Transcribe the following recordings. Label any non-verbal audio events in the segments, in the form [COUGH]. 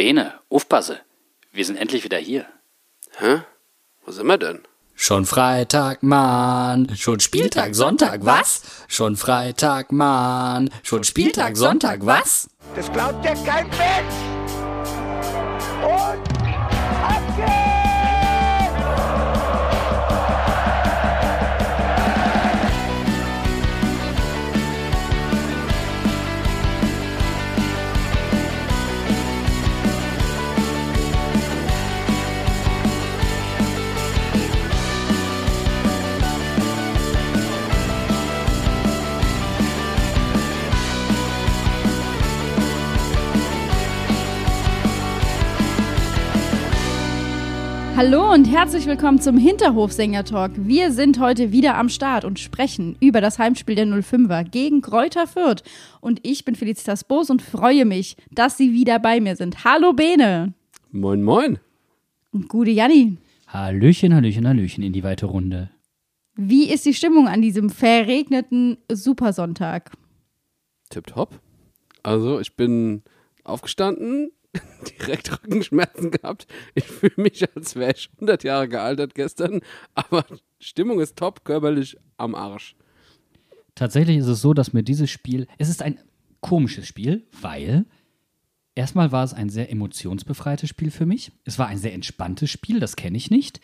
Bene, aufpasse. Wir sind endlich wieder hier. Hä? Wo sind wir denn? Schon Freitag, Mann. Schon Spieltag, Sonntag, was? Schon Freitag, Mann. Schon Spieltag, Sonntag, was? Das glaubt ja kein Mensch. Und ab geht's! Hallo und herzlich willkommen zum Hinterhofsänger-Talk. Wir sind heute wieder am Start und sprechen über das Heimspiel der 05er gegen Kräuter Fürth. Und ich bin Felicitas Boos und freue mich, dass Sie wieder bei mir sind. Hallo Bene. Moin, moin. Und gute Janni. Hallöchen, Hallöchen, Hallöchen in die weite Runde. Wie ist die Stimmung an diesem verregneten Supersonntag? Tipptopp. Also, ich bin aufgestanden, [LAUGHS] direkt Rückenschmerzen gehabt. Ich fühle mich, als wäre ich 100 Jahre gealtert gestern, aber Stimmung ist top, körperlich am Arsch. Tatsächlich ist es so, dass mir dieses Spiel, es ist ein komisches Spiel, weil erstmal war es ein sehr emotionsbefreites Spiel für mich. Es war ein sehr entspanntes Spiel, das kenne ich nicht.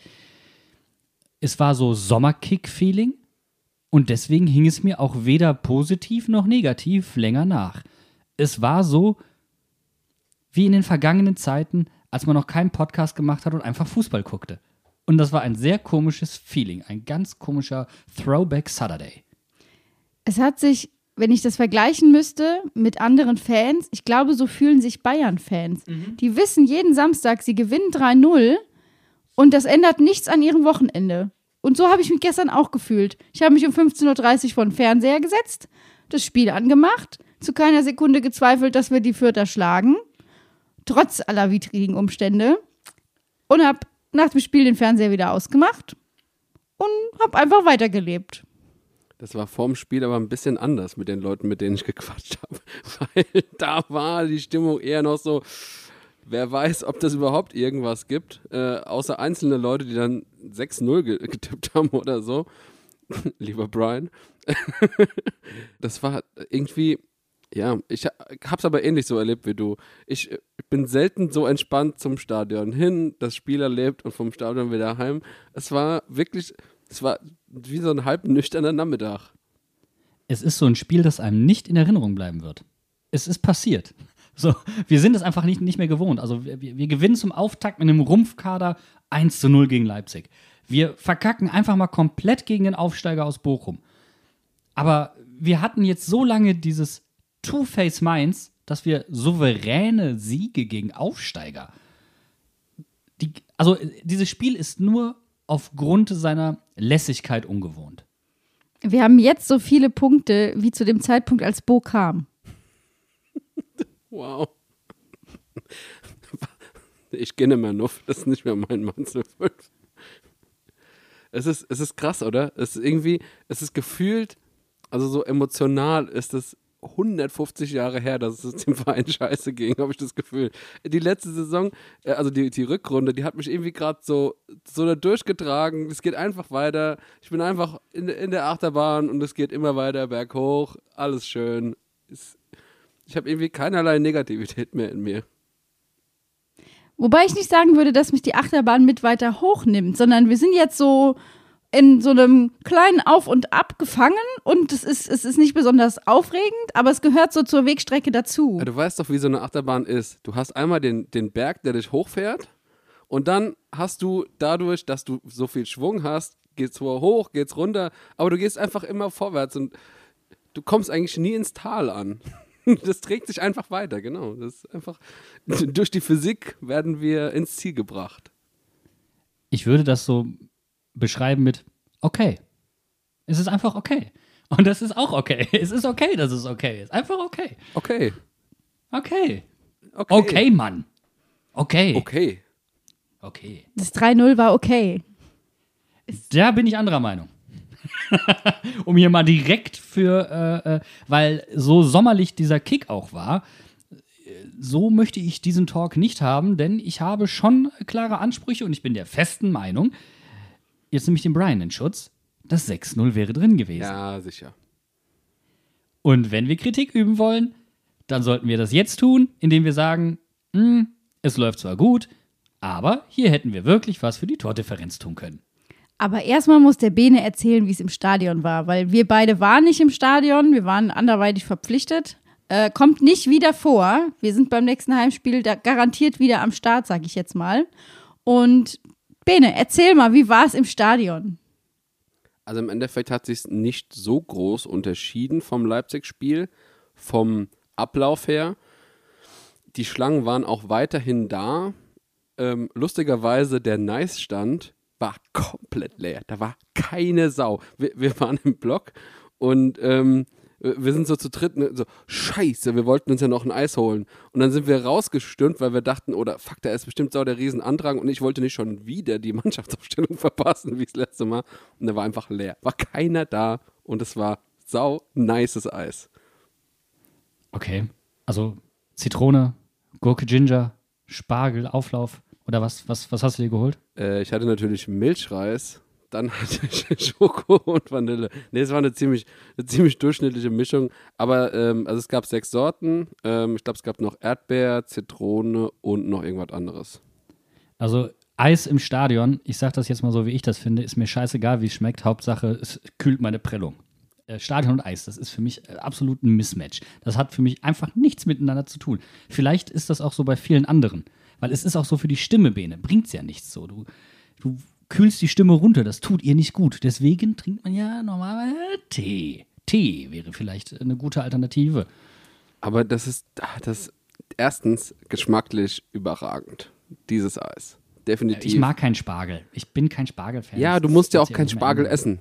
Es war so Sommerkick-Feeling und deswegen hing es mir auch weder positiv noch negativ länger nach. Es war so wie in den vergangenen Zeiten, als man noch keinen Podcast gemacht hat und einfach Fußball guckte. Und das war ein sehr komisches Feeling, ein ganz komischer Throwback Saturday. Es hat sich, wenn ich das vergleichen müsste mit anderen Fans, ich glaube, so fühlen sich Bayern-Fans. Die wissen jeden Samstag, sie gewinnen 3-0 und das ändert nichts an ihrem Wochenende. Und so habe ich mich gestern auch gefühlt. Ich habe mich um 15.30 Uhr vor den Fernseher gesetzt, das Spiel angemacht, zu keiner Sekunde gezweifelt, dass wir die Fürther schlagen, trotz aller widrigen Umstände. Und habe nach dem Spiel den Fernseher wieder ausgemacht und habe einfach weitergelebt. Das war vorm Spiel aber ein bisschen anders mit den Leuten, mit denen ich gequatscht habe. [LAUGHS] Weil da war die Stimmung eher noch so, wer weiß, ob das überhaupt irgendwas gibt. Äh, außer einzelne Leute, die dann 6-0 ge getippt haben oder so. [LAUGHS] Lieber Brian. [LAUGHS] das war irgendwie, ja, ich ha- hab's aber ähnlich so erlebt wie du. Ich, äh, bin selten so entspannt zum Stadion hin, das Spiel erlebt und vom Stadion wieder heim. Es war wirklich, es war wie so ein halb nüchterner Nachmittag. Es ist so ein Spiel, das einem nicht in Erinnerung bleiben wird. Es ist passiert. [LAUGHS] So, wir sind es einfach nicht, nicht mehr gewohnt. Also wir wir gewinnen zum Auftakt mit einem Rumpfkader 1 zu 0 gegen Leipzig. Wir verkacken einfach mal komplett gegen den Aufsteiger aus Bochum. Aber wir hatten jetzt so lange dieses Two-Face Mainz, dass wir souveräne Siege gegen Aufsteiger. Die, also dieses Spiel ist nur aufgrund seiner Lässigkeit ungewohnt. Wir haben jetzt so viele Punkte wie zu dem Zeitpunkt, als Bo kam. [LAUGHS] Wow. Ich gehe nicht mehr nuff, das ist nicht mehr mein Mann zu fünf. Es ist, es ist krass, oder? Es ist irgendwie, es ist gefühlt, also so emotional ist es 150 Jahre her, dass es dem Verein scheiße ging, habe ich das Gefühl. Die letzte Saison, äh, also die, die Rückrunde, die hat mich irgendwie gerade so, so da durchgetragen. Es geht einfach weiter. Ich bin einfach in, in der Achterbahn und es geht immer weiter berghoch. Alles schön. Ich habe irgendwie keinerlei Negativität mehr in mir. Wobei ich nicht sagen würde, dass mich die Achterbahn mit weiter hochnimmt, sondern wir sind jetzt so in so einem kleinen Auf und Ab gefangen und es ist, es ist nicht besonders aufregend, aber es gehört so zur Wegstrecke dazu. Ja, du weißt doch, wie so eine Achterbahn ist. Du hast einmal den, den Berg, der dich hochfährt und dann hast du dadurch, dass du so viel Schwung hast, geht's hoch, geht's runter, aber du gehst einfach immer vorwärts und du kommst eigentlich nie ins Tal an. [LAUGHS] Das trägt sich einfach weiter, genau. Das ist einfach [LAUGHS] durch die Physik werden wir ins Ziel gebracht. ich würde das so beschreiben mit okay. Es ist einfach okay. Und das ist auch okay. [LAUGHS] Es ist okay, dass es okay ist. Einfach okay. Okay. Okay. Okay. Okay, Mann. Okay. Okay. Okay. Das 3-0 war okay. Da bin ich anderer Meinung. [LAUGHS] um hier mal direkt für, äh, äh, weil so sommerlich dieser Kick auch war, so möchte ich diesen Talk nicht haben, denn ich habe schon klare Ansprüche und ich bin der festen Meinung, jetzt nehme ich den Brian in Schutz, das 6-0 wäre drin gewesen. Ja, sicher. Und wenn wir Kritik üben wollen, dann sollten wir das jetzt tun, indem wir sagen, "Hm, es läuft zwar gut, aber hier hätten wir wirklich was für die Tordifferenz tun können. Aber erstmal muss der Bene erzählen, wie es im Stadion war, weil wir beide waren nicht im Stadion, wir waren anderweitig verpflichtet. Äh, kommt nicht wieder vor. Wir sind beim nächsten Heimspiel da garantiert wieder am Start, sag ich jetzt mal. Und Bene, erzähl mal, wie war es im Stadion? Also im Endeffekt hat sich nicht so groß unterschieden vom Leipzig-Spiel, vom Ablauf her. Die Schlangen waren auch weiterhin da. Ähm, lustigerweise der Nice-Stand war komplett leer. Da war keine Sau. Wir, wir waren im Block und ähm, wir sind so zu dritt, ne, so, scheiße, wir wollten uns ja noch ein Eis holen. Und dann sind wir rausgestürmt, weil wir dachten, oder fuck, da ist bestimmt sau der Riesenandrang und ich wollte nicht schon wieder die [LAUGHS] Mannschaftsaufstellung verpassen, wie das letzte Mal. Und da war einfach leer. War keiner da und es war sau nices Eis. Okay. Also Zitrone, Gurke Ginger, Spargel, Auflauf. Oder was, was, was hast du dir geholt? Äh, ich hatte natürlich Milchreis, dann hatte ich [LAUGHS] Schoko und Vanille. Nee, es war eine ziemlich, eine ziemlich durchschnittliche Mischung. Aber ähm, also es gab sechs Sorten. Ähm, ich glaube, es gab noch Erdbeer, Zitrone und noch irgendwas anderes. Also Eis im Stadion, ich sag das jetzt mal so, wie ich das finde, ist mir scheißegal, wie es schmeckt. Hauptsache, es kühlt meine Prellung. Äh, Stadion und Eis, das ist für mich äh, absolut ein Mismatch. Das hat für mich einfach nichts miteinander zu tun. Vielleicht ist das auch so bei vielen anderen. Weil es ist auch so für die Stimme, Bene, bringt's ja nichts so. Du, du kühlst die Stimme runter, das tut ihr nicht gut. Deswegen trinkt man ja normalerweise Tee. Tee wäre vielleicht eine gute Alternative. Aber das ist, ah, das erstens geschmacklich überragend, dieses Eis. Definitiv. Ich mag keinen Spargel. Ich bin kein Spargel-Fan. Ja, du Das musst ja auch keinen Spargel ändern. essen.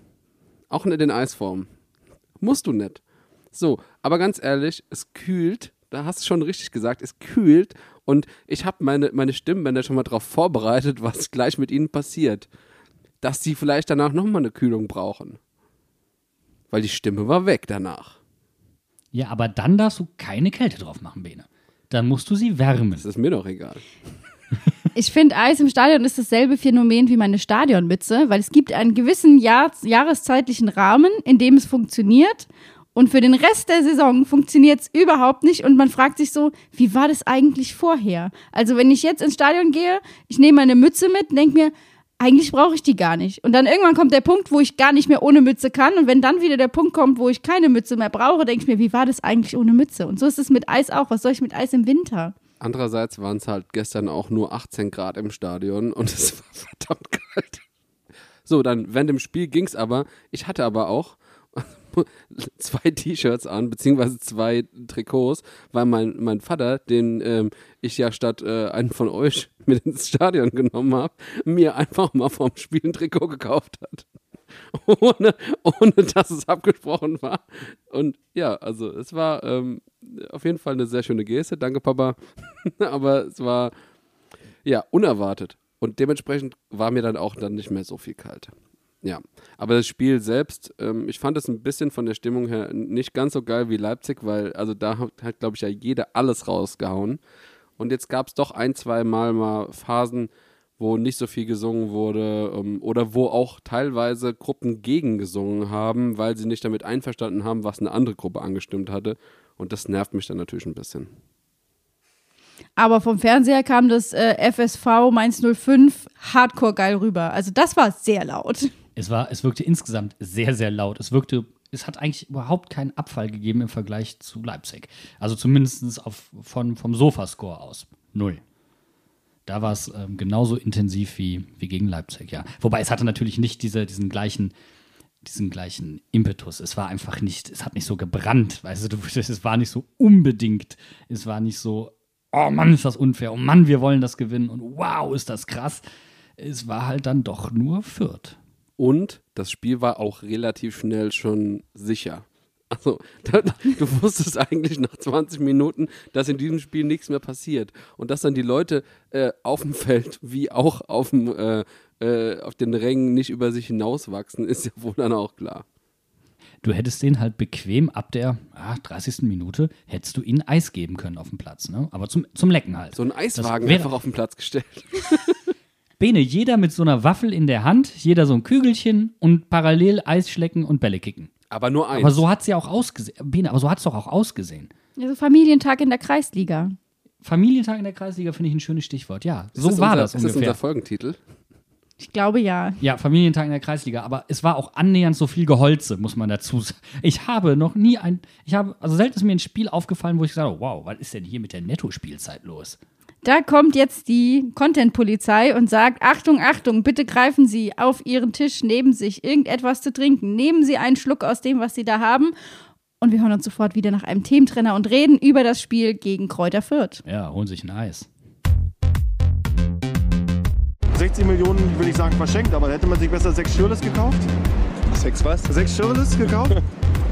Auch nicht in Eisform. Musst du nicht. So, aber ganz ehrlich, es kühlt, da hast du schon richtig gesagt, es kühlt und ich habe meine, meine Stimmbänder schon mal darauf vorbereitet, [LAUGHS] was gleich mit ihnen passiert. Dass sie vielleicht danach nochmal eine Kühlung brauchen. Weil die Stimme war weg danach. Ja, aber dann darfst du keine Kälte drauf machen, Bene. Dann musst du sie wärmen. Das ist mir doch egal. [LAUGHS] Ich finde, Eis im Stadion ist dasselbe Phänomen wie meine Stadionmütze, weil es gibt einen gewissen Jahr jahreszeitlichen Rahmen, in dem es funktioniert. Und für den Rest der Saison funktioniert es überhaupt nicht. Und man fragt sich so, wie war das eigentlich vorher? Also, wenn ich jetzt ins Stadion gehe, ich nehme meine Mütze mit denke mir, eigentlich brauche ich die gar nicht. Und dann irgendwann kommt der Punkt, wo ich gar nicht mehr ohne Mütze kann. Und wenn dann wieder der Punkt kommt, wo ich keine Mütze mehr brauche, denke ich mir, wie war das eigentlich ohne Mütze? Und so ist es mit Eis auch. Was soll ich mit Eis im Winter? Andererseits waren es halt gestern auch nur 18 Grad im Stadion und [LAUGHS] es war verdammt kalt. So, dann während dem Spiel ging es aber. Ich hatte aber auch [LAUGHS] zwei T-Shirts an, beziehungsweise zwei Trikots, weil mein, mein Vater, den ähm, ich ja statt äh, einen von euch [LAUGHS] mit ins Stadion genommen habe, mir einfach mal vom Spiel ein Trikot gekauft hat. [LAUGHS] Ohne, ohne dass es abgesprochen war. Und ja, also es war ähm, auf jeden Fall eine sehr schöne Geste. Danke, Papa. Aber es war ja unerwartet. Und dementsprechend war mir dann auch dann nicht mehr so viel kalt. Ja, aber das Spiel selbst, ähm, ich fand es ein bisschen von der Stimmung her nicht ganz so geil wie Leipzig, weil also da hat, hat glaube ich, ja jeder alles rausgehauen. Und jetzt gab es doch ein, zwei Mal mal Phasen, wo nicht so viel gesungen wurde ähm, oder wo auch teilweise Gruppen gegen gesungen haben, weil sie nicht damit einverstanden haben, was eine andere Gruppe angestimmt hatte. Und das nervt mich dann natürlich ein bisschen. Aber vom Fernseher kam das äh, FSV Mainz 05 hardcore geil rüber. Also das war sehr laut. Es, war, es wirkte insgesamt sehr, sehr laut. Es wirkte, es hat eigentlich überhaupt keinen Abfall gegeben im Vergleich zu Leipzig. Also zumindest auf, von, vom Sofascore aus. Null. Da war es ähm, genauso intensiv wie, wie gegen Leipzig, ja. Wobei es hatte natürlich nicht diese, diesen gleichen diesen gleichen Impetus. Es war einfach nicht, es hat nicht so gebrannt, weißt du, [LAUGHS] es war nicht so unbedingt, es war nicht so, oh Mann, ist das unfair, oh Mann, wir wollen das gewinnen und wow, ist das krass. Es war halt dann doch nur Fürth. Und das Spiel war auch relativ schnell schon sicher. Also, [LAUGHS] da, du wusstest eigentlich nach 20 Minuten, dass in diesem Spiel nichts mehr passiert. Und dass dann die Leute äh, auf dem Feld wie auch auf, dem, äh, äh, auf den Rängen nicht über sich hinauswachsen, ist ja wohl dann auch klar. Du hättest den halt bequem ab der ah, 30. Minute, hättest du ihnen Eis geben können auf dem Platz. Ne? Aber zum, zum Lecken halt. So einen Eiswagen einfach auf den Platz gestellt. [LAUGHS] Bene, jeder mit so einer Waffel in der Hand, jeder so ein Kügelchen und parallel Eis schlecken und Bälle kicken. Aber nur eins. Aber so hat es ja auch ausgesehen. Bene, aber so hat es doch auch ausgesehen. Also Familientag in der Kreisliga. Familientag in der Kreisliga finde ich ein schönes Stichwort. Ja, Ist so war unser, das Ist das ungefähr. unser Folgentitel? Ich glaube ja. Ja, Familientag in der Kreisliga, aber es war auch annähernd so viel Geholze, muss man dazu sagen. Ich habe noch nie ein, ich habe, also selten ist mir ein Spiel aufgefallen, wo ich habe, wow, was ist denn hier mit der Nettospielzeit los? Da kommt jetzt die Content-Polizei und sagt: Achtung, Achtung, bitte greifen Sie auf Ihren Tisch neben sich irgendetwas zu trinken. Nehmen Sie einen Schluck aus dem, was Sie da haben. Und wir hören uns sofort wieder nach einem Thementrenner und reden über das Spiel gegen Kräuter Fürth. Ja, holen sich ein Eis. 60 Millionen, würde ich sagen, verschenkt, aber hätte man sich besser sechs Schirles gekauft? Sechs was? Sechs Schirles gekauft? [LAUGHS]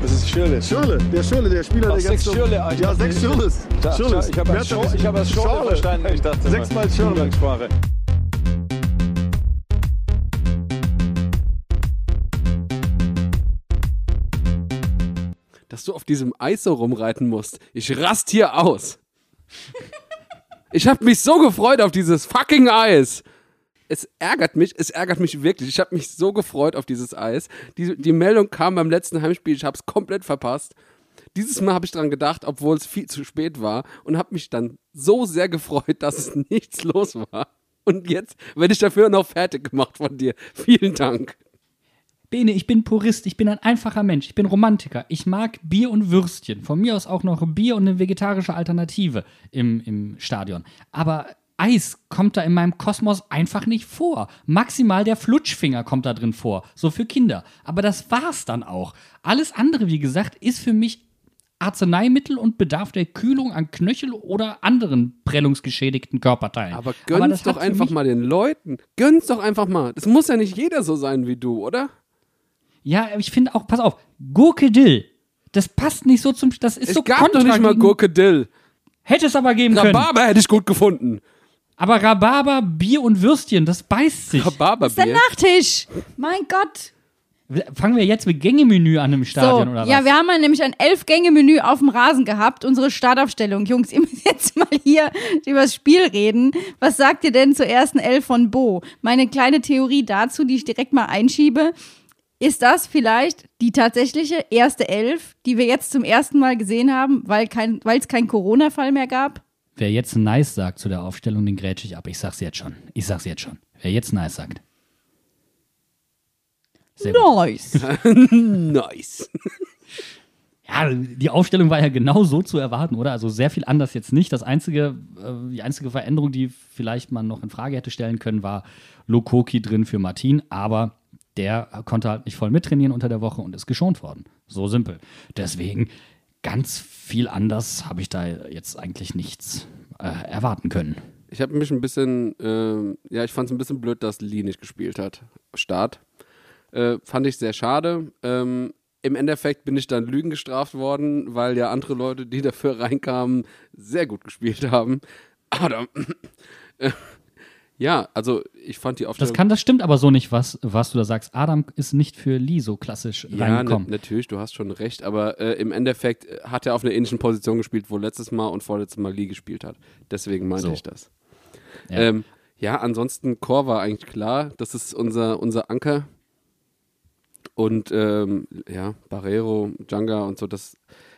Das ist Schirle. Schirle, der Schirle, der Spieler, Ach, der sechs jetzt. Schirle, ich Ja, sechs Schirles. Da, Schirles. ich habe als, Schor, ich hab als Schorle Schorle. verstanden. Ich dachte, Sechsmal Schirle. Dass du auf diesem Eis so rumreiten musst. Ich rast hier aus. ich habe mich so gefreut auf dieses fucking Eis. Es ärgert mich, es ärgert mich wirklich. Ich habe mich so gefreut auf dieses Eis. Die, die Meldung kam beim letzten Heimspiel, ich habe es komplett verpasst. Dieses Mal habe ich dran gedacht, obwohl es viel zu spät war und habe mich dann so sehr gefreut, [LAUGHS] dass es nichts los war. Und jetzt werde ich dafür noch fertig gemacht von dir. Vielen Dank. Bene, ich bin Purist, ich bin ein einfacher Mensch, ich bin Romantiker. Ich mag Bier und Würstchen. Von mir aus auch noch Bier und eine vegetarische Alternative im, im Stadion. Aber Eis kommt da in meinem Kosmos einfach nicht vor. Maximal der Flutschfinger kommt da drin vor. So für Kinder. Aber das war's dann auch. Alles andere, wie gesagt, ist für mich Arzneimittel und bedarf der Kühlung an Knöchel oder anderen prellungsgeschädigten Körperteilen. Aber gönn's doch hat für einfach mal den Leuten. Gönn's doch einfach mal. Das muss ja nicht jeder so sein wie du, oder? Ja, ich finde auch, pass auf, Gurke Dill. Das passt nicht so zum. Das ist Es so gab doch nicht mal Gurke Dill. Hätte es aber geben können. Rhabarber hätte ich gut gefunden. Aber Rhabarber, Bier und Würstchen, das beißt sich. Das ist der Rhabarberbier. Nachtisch. Mein Gott. Fangen wir jetzt mit Gängemenü an im So, Stadion oder was? ja, wir haben ja nämlich ein Elf-Gänge-Menü auf dem Rasen gehabt, unsere Startaufstellung. Jungs, [LAUGHS] ihr müsst jetzt mal hier über das Spiel reden. Was sagt ihr denn zur ersten Elf von Bo? Meine kleine Theorie dazu, die ich direkt mal einschiebe. Ist das vielleicht die tatsächliche erste Elf, die wir jetzt zum ersten Mal gesehen haben, weil kein, weil es keinen Corona-Fall mehr gab? Wer jetzt nice sagt zu der Aufstellung, den grätsche ich ab. Ich sag's jetzt schon. Ich sag's jetzt schon. Wer jetzt nice sagt. Sehr. Nice. [LAUGHS] Nice. [LAUGHS] Ja, die Aufstellung war ja genau so zu erwarten, oder? Also sehr viel anders jetzt nicht. Das einzige, äh, die einzige Veränderung, die vielleicht man noch in Frage hätte stellen können, war Lokoki drin für Martin, aber der konnte halt nicht voll mittrainieren unter der Woche und ist geschont worden. So simpel. Deswegen ganz viel anders habe ich da jetzt eigentlich nichts äh, erwarten können. Ich habe mich ein bisschen, ähm, ja, ich fand es ein bisschen blöd, dass Lee nicht gespielt hat. Start. Äh, fand ich sehr schade. Ähm, Im Endeffekt bin ich dann Lügen gestraft worden, weil ja andere Leute, die dafür reinkamen, sehr gut gespielt haben. [CLEARS THROAT] Äh, ja, also ich fand die Aufstellung. Das kann, das stimmt aber so nicht, was, was du da sagst. Adam ist nicht für Lee so klassisch Ja, reingekommen. natürlich, du hast schon recht, aber äh, im Endeffekt äh, hat er auf einer ähnlichen Position gespielt, wo letztes Mal und vorletztes Mal Lee gespielt hat. Deswegen meinte So. ich das. Ja. Ja, ähm, ja ansonsten Core war eigentlich klar, das ist unser, unser Anker. Und ähm, ja, Barrero, Djanga und so, das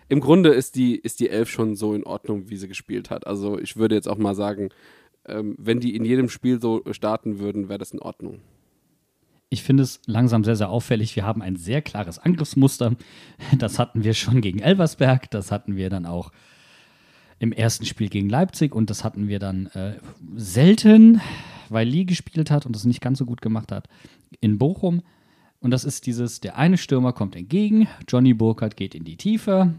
im Grunde ist die, ist die Elf schon so in Ordnung, wie sie gespielt hat. Also ich würde jetzt auch mal sagen, ähm, wenn die in jedem Spiel so starten würden, wäre das in Ordnung. Ich finde es langsam sehr, sehr auffällig. Wir haben ein sehr klares Angriffsmuster. Das hatten wir schon gegen Elversberg, das hatten wir dann auch im ersten Spiel gegen Leipzig und das hatten wir dann äh, selten, weil Lee gespielt hat und das nicht ganz so gut gemacht hat, in Bochum. Und das ist dieses, der eine Stürmer kommt entgegen, Johnny Burkhardt geht in die Tiefe,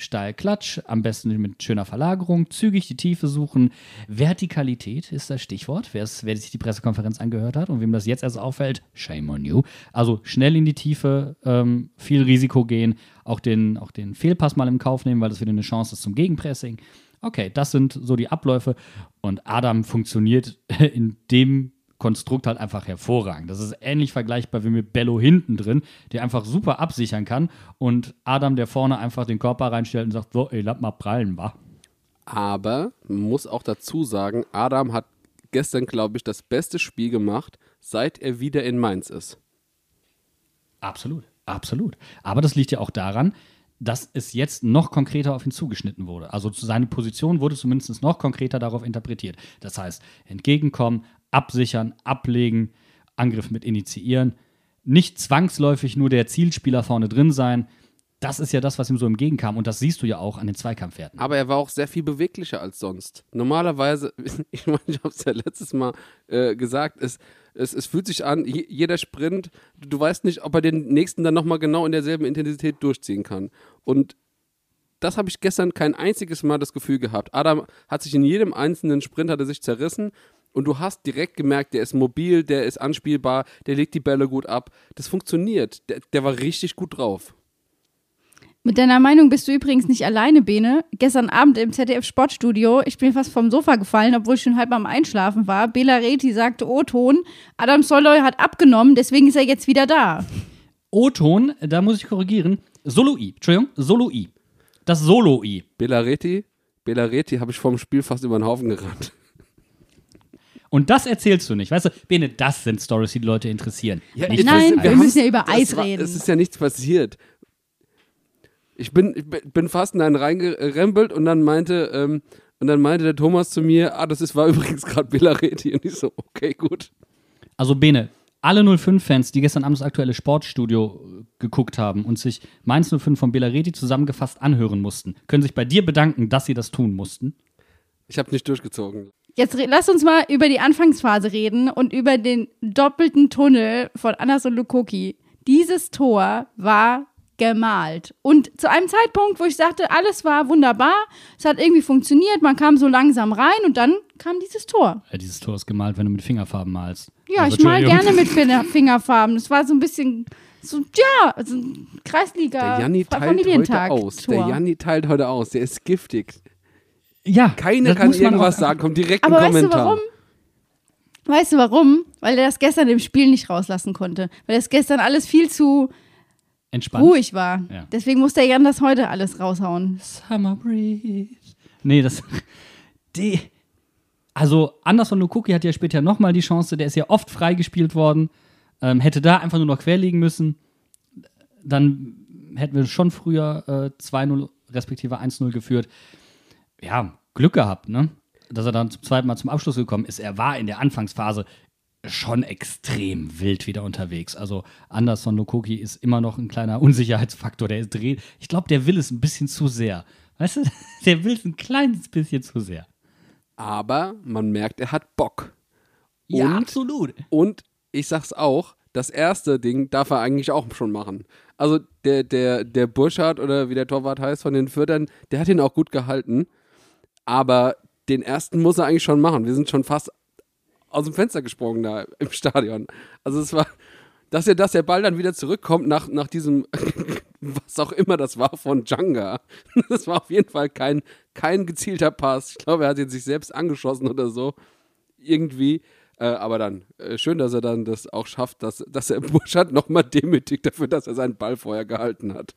steil Klatsch, am besten mit schöner Verlagerung, zügig die Tiefe suchen. Vertikalität ist das Stichwort. Wer, wer sich die Pressekonferenz angehört hat und wem das jetzt erst auffällt, shame on you. Also schnell in die Tiefe, ähm, viel Risiko gehen, auch den, auch den Fehlpass mal im Kauf nehmen, weil das wieder eine Chance ist zum Gegenpressing. Okay, das sind so die Abläufe und Adam funktioniert [LAUGHS] in dem Konstrukt halt einfach hervorragend. Das ist ähnlich vergleichbar wie mit Bello hinten drin, der einfach super absichern kann und Adam, der vorne einfach den Körper reinstellt und sagt, so, ey, lass mal prallen, wa? Aber man muss auch dazu sagen, Adam hat gestern, glaube ich, das beste Spiel gemacht, seit er wieder in Mainz ist. Absolut, absolut. Aber das liegt ja auch daran, dass es jetzt noch konkreter auf ihn zugeschnitten wurde. Also seine Position wurde zumindest noch konkreter darauf interpretiert. Das heißt, entgegenkommen, absichern, ablegen, Angriff mit initiieren, nicht zwangsläufig nur der Zielspieler vorne drin sein. Das ist ja das, was ihm so entgegenkam. Und das siehst du ja auch an den Zweikampfwerten. Aber er war auch sehr viel beweglicher als sonst. Normalerweise, [LAUGHS] ich meine, ich habe es ja letztes Mal äh, gesagt, es, es, es fühlt sich an, je- jeder Sprint, du weißt nicht, ob er den nächsten dann nochmal genau in derselben Intensität durchziehen kann. Und das habe ich gestern kein einziges Mal das Gefühl gehabt. Adam hat sich in jedem einzelnen Sprint hat er sich zerrissen und du hast direkt gemerkt, der ist mobil, der ist anspielbar, der legt die Bälle gut ab. Das funktioniert. Der, der war richtig gut drauf. Mit deiner Meinung bist du übrigens nicht alleine, Bene. Gestern Abend im ZDF Sportstudio, ich bin fast vom Sofa gefallen, obwohl ich schon halb am Einschlafen war. Bela Reti sagte O-Ton, Adam Soloy hat abgenommen, deswegen ist er jetzt wieder da. O-Ton, da muss ich korrigieren. Solo-I, Entschuldigung, Solo-I. Das Solo-I. Belareti, Belareti habe ich vorm Spiel fast über den Haufen gerannt. Und das erzählst du nicht. Weißt du, Bene, das sind Stories, die die Leute interessieren. Nicht ich Nein, wir müssen ja über Eis war, reden. Es ist ja nichts passiert. Ich bin, ich bin fast in einen reingerempelt und dann meinte, ähm, und dann meinte der Thomas zu mir, ah, das ist, war [LAUGHS] übrigens gerade Belareti. Und ich so, okay, gut. Also Bene, alle 05-Fans, die gestern Abend das aktuelle Sportstudio äh, geguckt haben und sich Mainz 05 von Belareti zusammengefasst anhören mussten, können sich bei dir bedanken, dass sie das tun mussten. Ich habe nicht durchgezogen. Jetzt lass uns mal über die Anfangsphase reden und über den doppelten Tunnel von Anas und Lukoki. Dieses Tor war gemalt. Und zu einem Zeitpunkt, wo ich sagte, alles war wunderbar, es hat irgendwie funktioniert, man kam so langsam rein und dann kam dieses Tor. Ja, dieses Tor ist gemalt, wenn du mit Fingerfarben malst. Ja, Also, ich mal gerne mit Finger Fingerfarben. Das war so ein bisschen, so, ja, so ein Kreisliga, Der Janni teilt heute Familientag. aus. Der. Janni teilt heute aus. Der ist giftig. Ja, Keiner das kann irgendwas sagen. Kommt direkt Aber ein weißt du Kommentar. warum? Weißt du warum? Weil er das gestern im Spiel nicht rauslassen konnte. Weil das gestern alles viel zu Entspannt. ruhig war. Ja. Deswegen musste er Jan das heute alles raushauen. Summer Breeze. Nee, das. [LAUGHS] Die, also, Anderson Lukuki hat ja später nochmal die Chance, der ist ja oft freigespielt worden. Ähm, hätte da einfach nur noch querlegen müssen. Dann hätten wir schon früher äh, 2-0 respektive 1-0 geführt. Ja, Glück gehabt, ne? Dass er dann zum zweiten Mal zum Abschluss gekommen ist. Er war in der Anfangsphase schon extrem wild wieder unterwegs. Also Anderson Lokoki ist immer noch ein kleiner Unsicherheitsfaktor. Der ist dreht. Ich glaube, der will es ein bisschen zu sehr. Weißt du, [LAUGHS] der will es ein kleines bisschen zu sehr. Aber man merkt, er hat Bock. Ja, Und- absolut. Und ich sag's auch, das erste Ding darf er eigentlich auch schon machen. Also der, der, der Burschardt oder wie der Torwart heißt von den Fürtern, der hat ihn auch gut gehalten. Aber den ersten muss er eigentlich schon machen. Wir sind schon fast aus dem Fenster gesprungen da im Stadion. Also es war, dass er, dass der Ball dann wieder zurückkommt nach, nach diesem, [LAUGHS] was auch immer das war von Djanga. [LAUGHS] Das war auf jeden Fall kein, kein gezielter Pass. Ich glaube, er hat ihn sich selbst angeschossen oder so. Irgendwie. Äh, aber dann, äh, schön, dass er dann das auch schafft, dass, dass er [LAUGHS] Burschardt nochmal demütigt dafür, dass er seinen Ball vorher gehalten hat.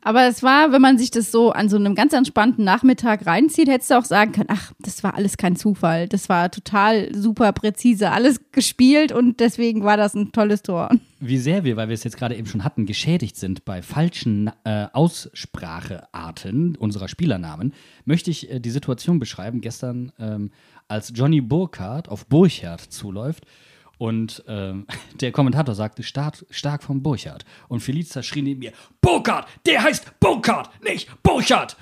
Aber es war, wenn man sich das so an so einem ganz entspannten Nachmittag reinzieht, hättest du auch sagen können, ach, das war alles kein Zufall. Das war total super präzise, alles gespielt und deswegen war das ein tolles Tor. Wie sehr wir, weil wir es jetzt gerade eben schon hatten, geschädigt sind bei falschen äh, Aussprachearten unserer Spielernamen, möchte ich äh, die Situation beschreiben, gestern, ähm, als Johnny Burkhardt auf Burchard zuläuft und ähm, [LAUGHS] der Kommentator sagte, stark, stark vom Burchard. Und Felicia schrie neben mir, Burkhardt, der heißt Burkhardt, nicht Burchard.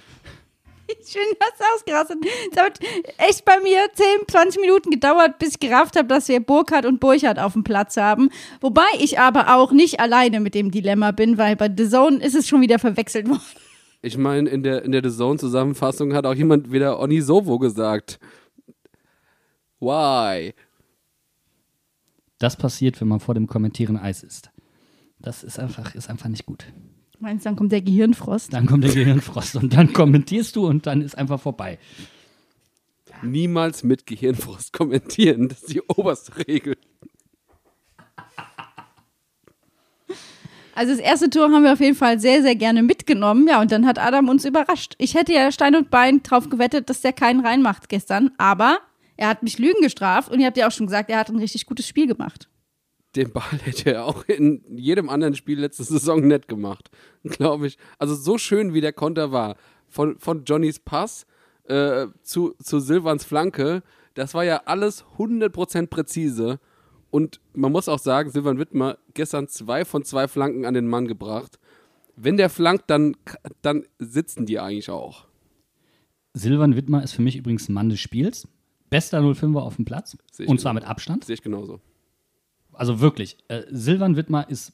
[LAUGHS] Schön, dass du ausgerastet. Es hat echt bei mir 10, 20 Minuten gedauert, bis ich gerafft habe, dass wir Burkhardt und Burchard auf dem Platz haben. Wobei ich aber auch nicht alleine mit dem Dilemma bin, weil bei The Zone ist es schon wieder verwechselt worden. Ich meine, in der, in der The Zone-Zusammenfassung hat auch jemand wieder Onisovo gesagt. Why? Das passiert, wenn man vor dem Kommentieren Eis isst. Das ist einfach, ist einfach nicht gut. Meinst du, dann kommt der Gehirnfrost? Dann kommt der Gehirnfrost und dann kommentierst du und dann ist einfach vorbei. Niemals mit Gehirnfrost kommentieren. Das ist die oberste Regel. Also das erste Tor haben wir auf jeden Fall sehr, sehr gerne mitgenommen. Ja, und dann hat Adam uns überrascht. Ich hätte ja Stein und Bein drauf gewettet, dass der keinen reinmacht gestern. Aber er hat mich Lügen gestraft und ihr habt ja auch schon gesagt, er hat ein richtig gutes Spiel gemacht. Den Ball [LAUGHS] hätte er auch in jedem anderen Spiel letzte Saison nett gemacht. Glaube ich. Also so schön wie der Konter war. Von, von Johnnys Pass äh, zu, zu Silvans Flanke. Das war ja alles 100% präzise. Und man muss auch sagen, Silvan Wittmer gestern zwei von zwei Flanken an den Mann gebracht. Wenn der flankt, dann, dann sitzen die eigentlich auch. Silvan Wittmer ist für mich übrigens Mann des Spiels. Bester 05er auf dem Platz. Und zwar genau. mit Abstand. Sehe ich genauso. Also wirklich. Äh, Silvan Wittmer ist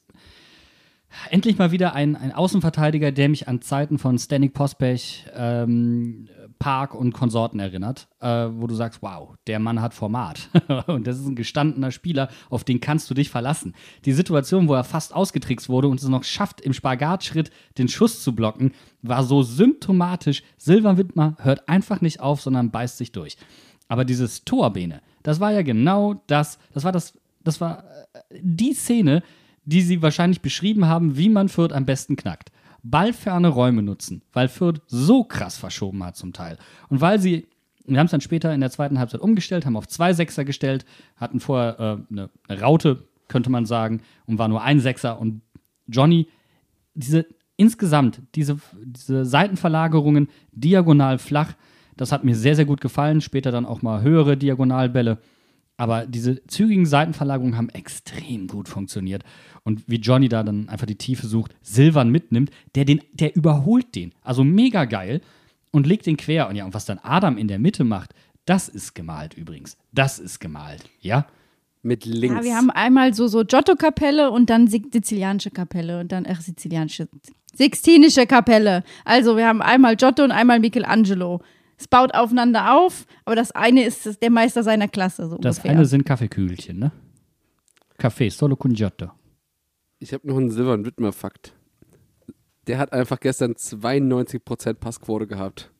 endlich mal wieder ein, ein Außenverteidiger, der mich an Zeiten von Stanik Pospech, ähm, Park und Konsorten erinnert, äh, wo du sagst, wow, der Mann hat Format. [LAUGHS] und das ist ein gestandener Spieler, auf den kannst du dich verlassen. Die Situation, wo er fast ausgetrickst wurde und es noch schafft, im Spagatschritt den Schuss zu blocken, war so symptomatisch. Silvan Wittmer hört einfach nicht auf, sondern beißt sich durch. Aber dieses Torbene, das war ja genau das, das war das, das war äh, die Szene, die sie wahrscheinlich beschrieben haben, wie man Fürth am besten knackt. Ballferne Räume nutzen, weil Fürth so krass verschoben hat zum Teil. Und weil sie, wir haben es dann später in der zweiten Halbzeit umgestellt, haben auf zwei Sechser gestellt, hatten vorher äh, eine, eine Raute, könnte man sagen, und war nur ein Sechser. Und Johnny, diese insgesamt, diese, diese Seitenverlagerungen diagonal flach, das hat mir sehr, sehr gut gefallen. Später dann auch mal höhere Diagonalbälle. Aber diese zügigen Seitenverlagerungen haben extrem gut funktioniert. Und wie Johnny da dann einfach die Tiefe sucht, Silvan mitnimmt, der, den, der überholt den. Also mega geil und legt den quer. Und ja, und was dann Adam in der Mitte macht, das ist gemalt übrigens. Das ist gemalt, ja? Mit links. Ja, wir haben einmal so, so Giotto-Kapelle und dann si- sizilianische Kapelle und dann, ach, sizilianische, sixtinische Kapelle. Also wir haben einmal Giotto und einmal Michelangelo. Es baut aufeinander auf, aber das eine ist der Meister seiner Klasse. So Das ungefähr. eine sind Kaffeekügelchen, ne? Kaffee, solo con Giotto. Ich habe noch einen Silvan Wittmer-Fakt. Der hat einfach gestern 92% Passquote gehabt.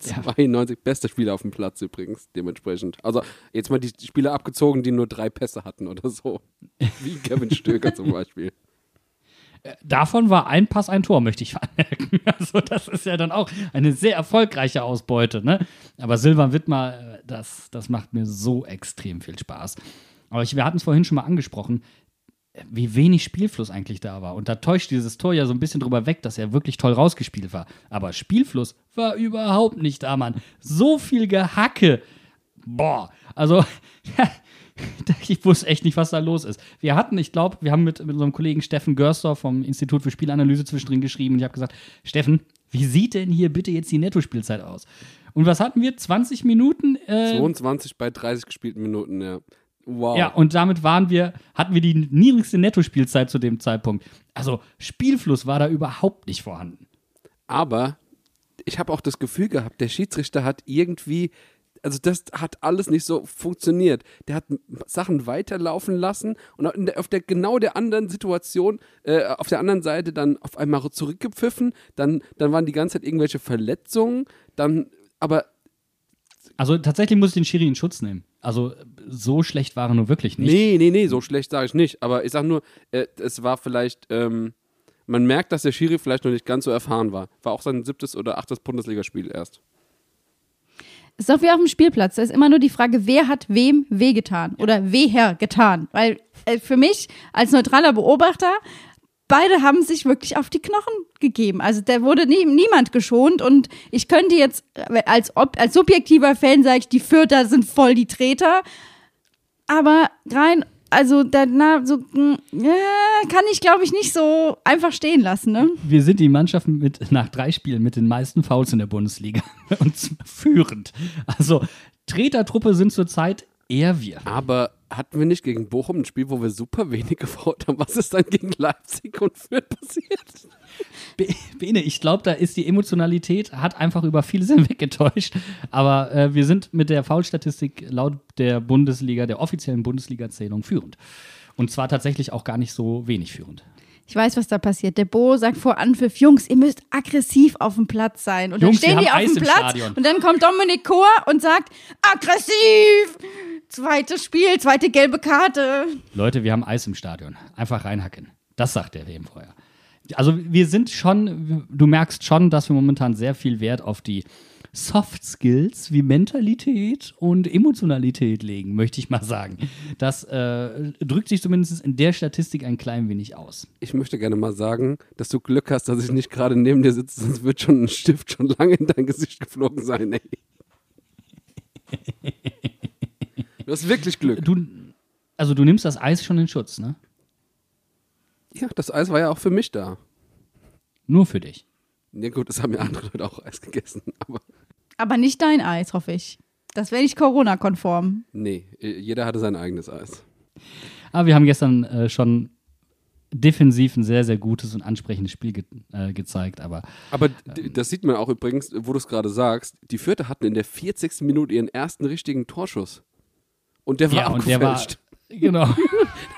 92, bester Spieler auf dem Platz übrigens, dementsprechend. Also jetzt mal die Spieler abgezogen, die nur drei Pässe hatten oder so. Wie Kevin Stöger zum [LAUGHS] Beispiel. Davon war ein Pass ein Tor, möchte ich [LAUGHS] anmerken. Also, das ist ja dann auch eine sehr erfolgreiche Ausbeute, ne? Aber Silvan Wittmer, äh, das, das macht mir so extrem viel Spaß. Aber ich, wir hatten es vorhin schon mal angesprochen, äh, wie wenig Spielfluss eigentlich da war. Und da täuscht dieses Tor ja so ein bisschen drüber weg, dass er wirklich toll rausgespielt war. Aber Spielfluss war überhaupt nicht da, Mann. So viel Gehacke. Boah, also [LAUGHS] [LAUGHS] ich wusste echt nicht, was da los ist. Wir hatten, ich glaube, wir haben mit, mit unserem Kollegen Steffen Görsdorf vom Institut für Spielanalyse zwischendrin geschrieben und ich habe gesagt, Steffen, wie sieht denn hier bitte jetzt die Nettospielzeit aus? Und was hatten wir? 20 Minuten? Äh, 22 bei 30 gespielten Minuten, ja. Wow. ja, und damit waren wir, hatten wir die niedrigste Nettospielzeit zu dem Zeitpunkt. Also Spielfluss war da überhaupt nicht vorhanden. Aber ich habe auch das Gefühl gehabt, der Schiedsrichter hat irgendwie, also das hat alles nicht so funktioniert. Der hat Sachen weiterlaufen lassen und auf der genau der anderen Situation, äh, auf der anderen Seite dann auf einmal zurückgepfiffen, dann, dann waren die ganze Zeit irgendwelche Verletzungen, dann, aber Also tatsächlich muss ich den Schiri in Schutz nehmen. Also so schlecht war er nur wirklich nicht. nee, nee, nee, so schlecht sage ich nicht. Aber ich sage nur, äh, es war vielleicht, ähm, man merkt, dass der Schiri vielleicht noch nicht ganz so erfahren war. War auch sein siebtes oder achtes Bundesligaspiel erst. Ist doch wie auf dem Spielplatz. Da ist immer nur die Frage, wer hat wem wehgetan oder weher getan. Weil äh, für mich als neutraler Beobachter, beide haben sich wirklich auf die Knochen gegeben. Also da wurde nie, niemand geschont und ich könnte jetzt äh, als, ob, als subjektiver Fan sage ich, die Fürther sind voll die Treter. Aber rein, also da, na, so, ja, kann ich glaube ich nicht so einfach stehen lassen. Ne? Wir sind die Mannschaft mit, nach drei Spielen mit den meisten Fouls in der Bundesliga [LAUGHS] und zwar führend. Also Tretertruppe sind zurzeit eher wir. Aber hatten wir nicht gegen Bochum ein Spiel, wo wir super wenig gefault haben? Was ist dann gegen Leipzig und Fürth passiert? Bene, ich glaube, da ist die Emotionalität, hat einfach über vieles [LAUGHS] hinweggetäuscht. Aber äh, wir sind mit der Foulstatistik laut der Bundesliga, der offiziellen Bundesliga-Zählung führend. Und zwar tatsächlich auch gar nicht so wenig führend. Ich weiß, was da passiert. Der Bo sagt vor Anpfiff, Jungs, ihr müsst aggressiv auf dem Platz sein. Und Jungs, dann stehen die auf Eis dem Platz und dann kommt Dominik Kor und sagt, aggressiv! Zweites Spiel, zweite gelbe Karte. Leute, wir haben Eis im Stadion. Einfach reinhacken. Das sagt der WM vorher. Also wir sind schon, du merkst schon, dass wir momentan sehr viel Wert auf die Soft Skills wie Mentalität und Emotionalität legen, möchte ich mal sagen. Das äh, drückt sich zumindest in der Statistik ein klein wenig aus. Ich möchte gerne mal sagen, dass du Glück hast, dass ich nicht gerade neben dir sitze, sonst wird schon ein Stift schon lange in dein Gesicht geflogen sein, ey. Du hast wirklich Glück. Du, also du nimmst das Eis schon in Schutz, ne? Ja, das Eis war ja auch für mich da. Nur für dich. Ja gut, das haben ja andere Leute auch Eis gegessen, [LAUGHS] aber Aber nicht dein Eis, hoffe ich. Das wäre nicht Corona-konform. nee, jeder hatte sein eigenes Eis. Aber wir haben gestern äh, schon defensiv ein sehr, sehr gutes und ansprechendes Spiel ge äh, gezeigt. Aber Aber d- das sieht man auch übrigens, wo du es gerade sagst, die Vierte hatten in der 40. Minute ihren ersten richtigen Torschuss. Und der war ja, und der war. abgefälscht. [LAUGHS] Genau.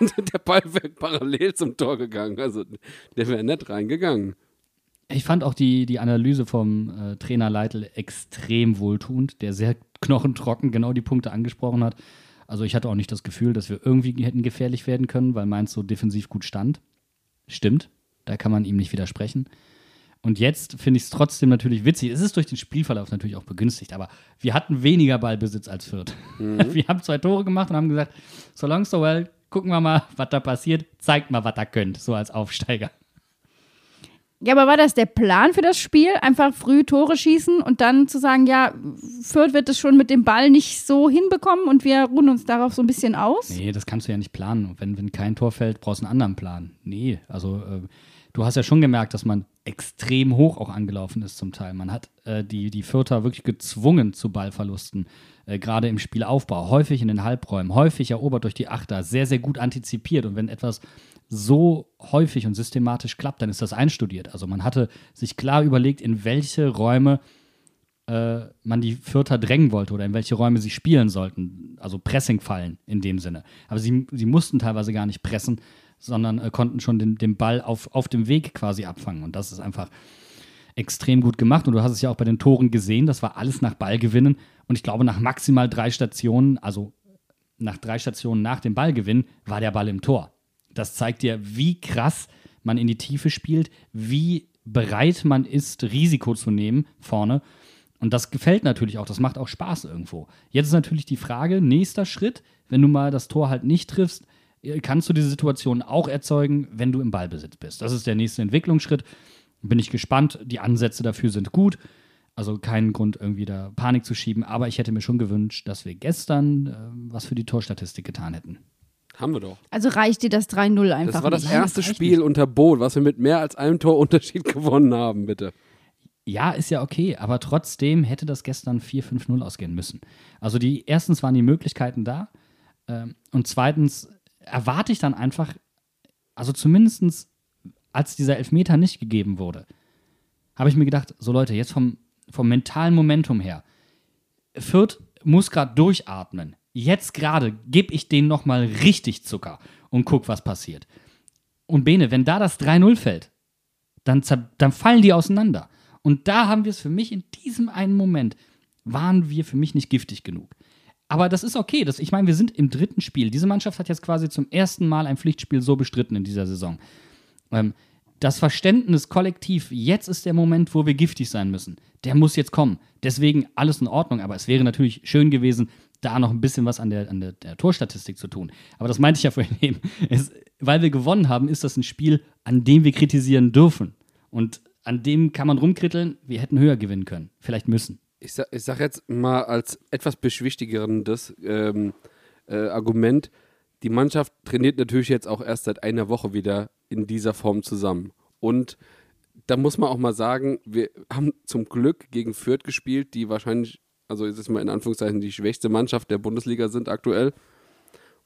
[LAUGHS] der Ball wäre parallel zum Tor gegangen. Also der wäre nicht reingegangen. Ich fand auch die, die Analyse vom äh, Trainer Leitl extrem wohltuend, der sehr knochentrocken genau die Punkte angesprochen hat. Also ich hatte auch nicht das Gefühl, dass wir irgendwie hätten gefährlich werden können, weil Mainz so defensiv gut stand. Stimmt, da kann man ihm nicht widersprechen. Und jetzt finde ich es trotzdem natürlich witzig. Es ist durch den Spielverlauf natürlich auch begünstigt, aber wir hatten weniger Ballbesitz als Fürth. [LAUGHS] Wir haben zwei Tore gemacht und haben gesagt, so long so well, gucken wir mal, was da passiert. Zeigt mal, was da könnt, so als Aufsteiger. Ja, aber war das der Plan für das Spiel? Einfach früh Tore schießen und dann zu sagen, ja, Fürth wird es schon mit dem Ball nicht so hinbekommen und wir ruhen uns darauf so ein bisschen aus? Nee, das kannst du ja nicht planen. Und wenn, wenn kein Tor fällt, brauchst du einen anderen Plan. Nee, also äh, du hast ja schon gemerkt, dass man extrem hoch auch angelaufen ist zum Teil. Man hat äh, die, die Fürther wirklich gezwungen zu Ballverlusten, äh, gerade im Spielaufbau. Häufig in den Halbräumen, häufig erobert durch die Achter, sehr, sehr gut antizipiert. Und wenn etwas so häufig und systematisch klappt, dann ist das einstudiert. Also man hatte sich klar überlegt, in welche Räume äh, man die Vierter drängen wollte oder in welche Räume sie spielen sollten. Also Pressing-Fallen in dem Sinne. Aber sie, sie mussten teilweise gar nicht pressen, sondern äh, konnten schon den, den Ball auf, auf dem Weg quasi abfangen. Und das ist einfach extrem gut gemacht. Und du hast es ja auch bei den Toren gesehen, das war alles nach Ballgewinnen. Und ich glaube, nach maximal drei Stationen, also nach drei Stationen nach dem Ballgewinn, war der Ball im Tor. Das zeigt dir, wie krass man in die Tiefe spielt, wie bereit man ist, Risiko zu nehmen vorne. Und das gefällt natürlich auch, das macht auch Spaß irgendwo. Jetzt ist natürlich die Frage, nächster Schritt, wenn du mal das Tor halt nicht triffst, äh, kannst du diese Situation auch erzeugen, wenn du im Ballbesitz bist. Das ist der nächste Entwicklungsschritt. Bin ich gespannt. Die Ansätze dafür sind gut. Also keinen Grund, irgendwie da Panik zu schieben. Aber ich hätte mir schon gewünscht, dass wir gestern äh, was für die Torstatistik getan hätten. Haben wir doch. Also reicht dir das 3-0 einfach Das war das nicht? erste das Spiel unter Boot, was wir mit mehr als einem Torunterschied [LAUGHS] gewonnen haben, bitte. Ja, ist ja okay, aber trotzdem hätte das gestern 4-5-0 ausgehen müssen. Also die erstens waren die Möglichkeiten da ähm, und zweitens erwarte ich dann einfach, also zumindestens als dieser Elfmeter nicht gegeben wurde, habe ich mir gedacht, so Leute, jetzt vom, vom mentalen Momentum her, Fürth muss gerade durchatmen. Jetzt gerade gebe ich denen nochmal richtig Zucker und guck, was passiert. Und Bene, wenn da das 3-0 fällt, dann, dann fallen die auseinander. Und da haben wir es für mich in diesem einen Moment, waren wir für mich nicht giftig genug. Aber das ist okay. Das, ich meine, wir sind im dritten Spiel. Diese Mannschaft hat jetzt quasi zum ersten Mal ein Pflichtspiel so bestritten in dieser Saison. Ähm, das Verständnis kollektiv, jetzt ist der Moment, wo wir giftig sein müssen. Der muss jetzt kommen. Deswegen alles in Ordnung. Aber es wäre natürlich schön gewesen, da noch ein bisschen was an der, an der, der Torstatistik zu tun. Aber das meinte ich ja [LAUGHS] vorhin eben. Es, weil wir gewonnen haben, ist das ein Spiel, an dem wir kritisieren dürfen. Und an dem kann man rumkritteln, wir hätten höher gewinnen können. Vielleicht müssen. Ich sag, ich sag jetzt mal als etwas beschwichtigerendes ähm, äh, Argument, die Mannschaft trainiert natürlich jetzt auch erst seit einer Woche wieder in dieser Form zusammen. Und da muss man auch mal sagen, wir haben zum Glück gegen Fürth gespielt, die wahrscheinlich, also jetzt ist mal in Anführungszeichen die schwächste Mannschaft der Bundesliga sind aktuell.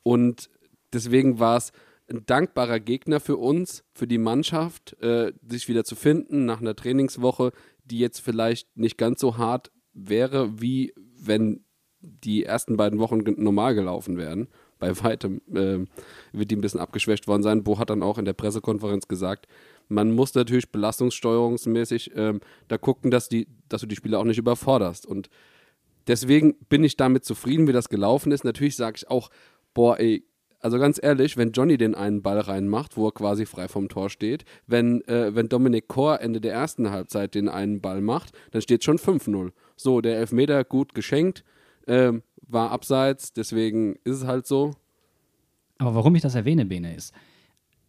Und deswegen war es ein dankbarer Gegner für uns, für die Mannschaft, äh, sich wieder zu finden nach einer Trainingswoche, die jetzt vielleicht nicht ganz so hart wäre, wie wenn die ersten beiden Wochen normal gelaufen wären. Bei weitem ähm, wird die ein bisschen abgeschwächt worden sein. Bo hat dann auch in der Pressekonferenz gesagt, man muss natürlich belastungssteuerungsmäßig ähm, da gucken, dass, die, dass du die Spieler auch nicht überforderst. Und deswegen bin ich damit zufrieden, wie das gelaufen ist. Natürlich sage ich auch, boah, ey, also ganz ehrlich, wenn Johnny den einen Ball reinmacht, wo er quasi frei vom Tor steht, wenn, äh, wenn Dominik Kor Ende der ersten Halbzeit den einen Ball macht, dann steht schon 5-0. So, der Elfmeter gut geschenkt, ähm, war abseits, deswegen ist es halt so. Aber warum ich das erwähne, Bene, ist,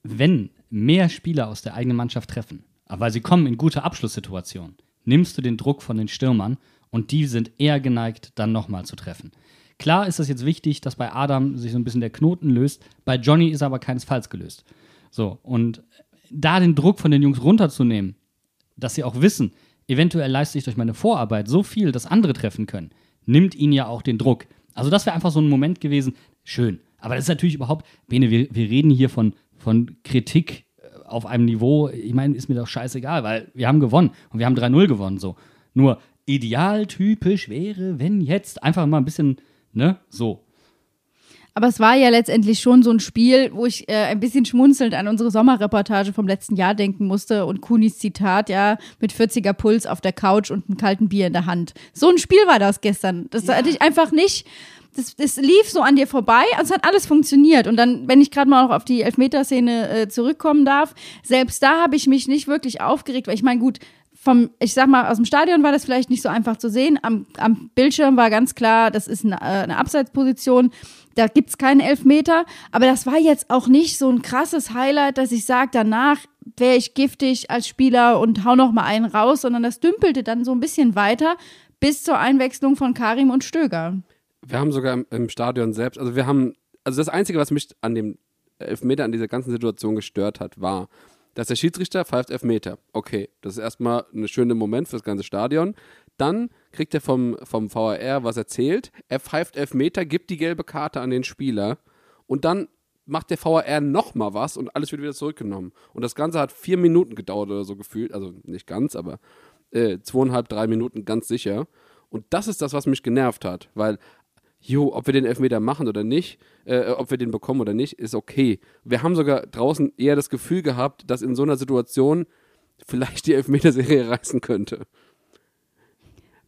wenn mehr Spieler aus der eigenen Mannschaft treffen, weil sie kommen in gute Abschlusssituationen, nimmst du den Druck von den Stürmern und die sind eher geneigt, dann nochmal zu treffen. Klar ist es jetzt wichtig, dass bei Adam sich so ein bisschen der Knoten löst, bei Johnny ist aber keinesfalls gelöst. So, und da den Druck von den Jungs runterzunehmen, dass sie auch wissen, eventuell leiste ich durch meine Vorarbeit so viel, dass andere treffen können, nimmt ihnen ja auch den Druck. Also das wäre einfach so ein Moment gewesen, schön. Aber das ist natürlich überhaupt, Bene, wir, wir reden hier von, von Kritik äh, auf einem Niveau, ich meine, ist mir doch scheißegal, weil wir haben gewonnen und wir haben 3-0 gewonnen, so. Nur idealtypisch wäre, wenn jetzt einfach mal ein bisschen, ne, so. Aber es war ja letztendlich schon so ein Spiel, wo ich äh, ein bisschen schmunzelnd an unsere Sommerreportage vom letzten Jahr denken musste und Kunis Zitat, ja, mit 40er Puls auf der Couch und einem kalten Bier in der Hand. So ein Spiel war das gestern. Das hatte ich einfach nicht. Das, das lief so an dir vorbei und es hat alles funktioniert. Und dann, wenn ich gerade mal noch auf die Elfmeterszene äh, zurückkommen darf, selbst da habe ich mich nicht wirklich aufgeregt, weil ich meine, gut, vom, ich sag mal, aus dem Stadion war das vielleicht nicht so einfach zu sehen. Am, am Bildschirm war ganz klar, das ist eine, äh, eine Abseitsposition. Da gibt es keinen Elfmeter. Aber das war jetzt auch nicht so ein krasses Highlight, dass ich sage, danach wäre ich giftig als Spieler und hau noch mal einen raus, sondern das dümpelte dann so ein bisschen weiter bis zur Einwechslung von Karim und Stöger. Wir haben sogar im, im Stadion selbst, also wir haben, also das Einzige, was mich an dem Elfmeter, an dieser ganzen Situation gestört hat, war, dass der Schiedsrichter pfeift Elfmeter. Okay, das ist erstmal ein schöner Moment für das ganze Stadion. Dann kriegt er vom, vom VAR was erzählt. Er pfeift Elfmeter, gibt die gelbe Karte an den Spieler und dann macht der VAR nochmal was und alles wird wieder zurückgenommen. Und das Ganze hat vier Minuten gedauert oder so gefühlt. Also nicht ganz, aber äh, zweieinhalb, drei Minuten ganz sicher. Und das ist das, was mich genervt hat, weil jo, ob wir den Elfmeter machen oder nicht, äh, ob wir den bekommen oder nicht, ist okay. Wir haben sogar draußen eher das Gefühl gehabt, dass in so einer Situation vielleicht die Elfmeterserie [LAUGHS] reißen könnte.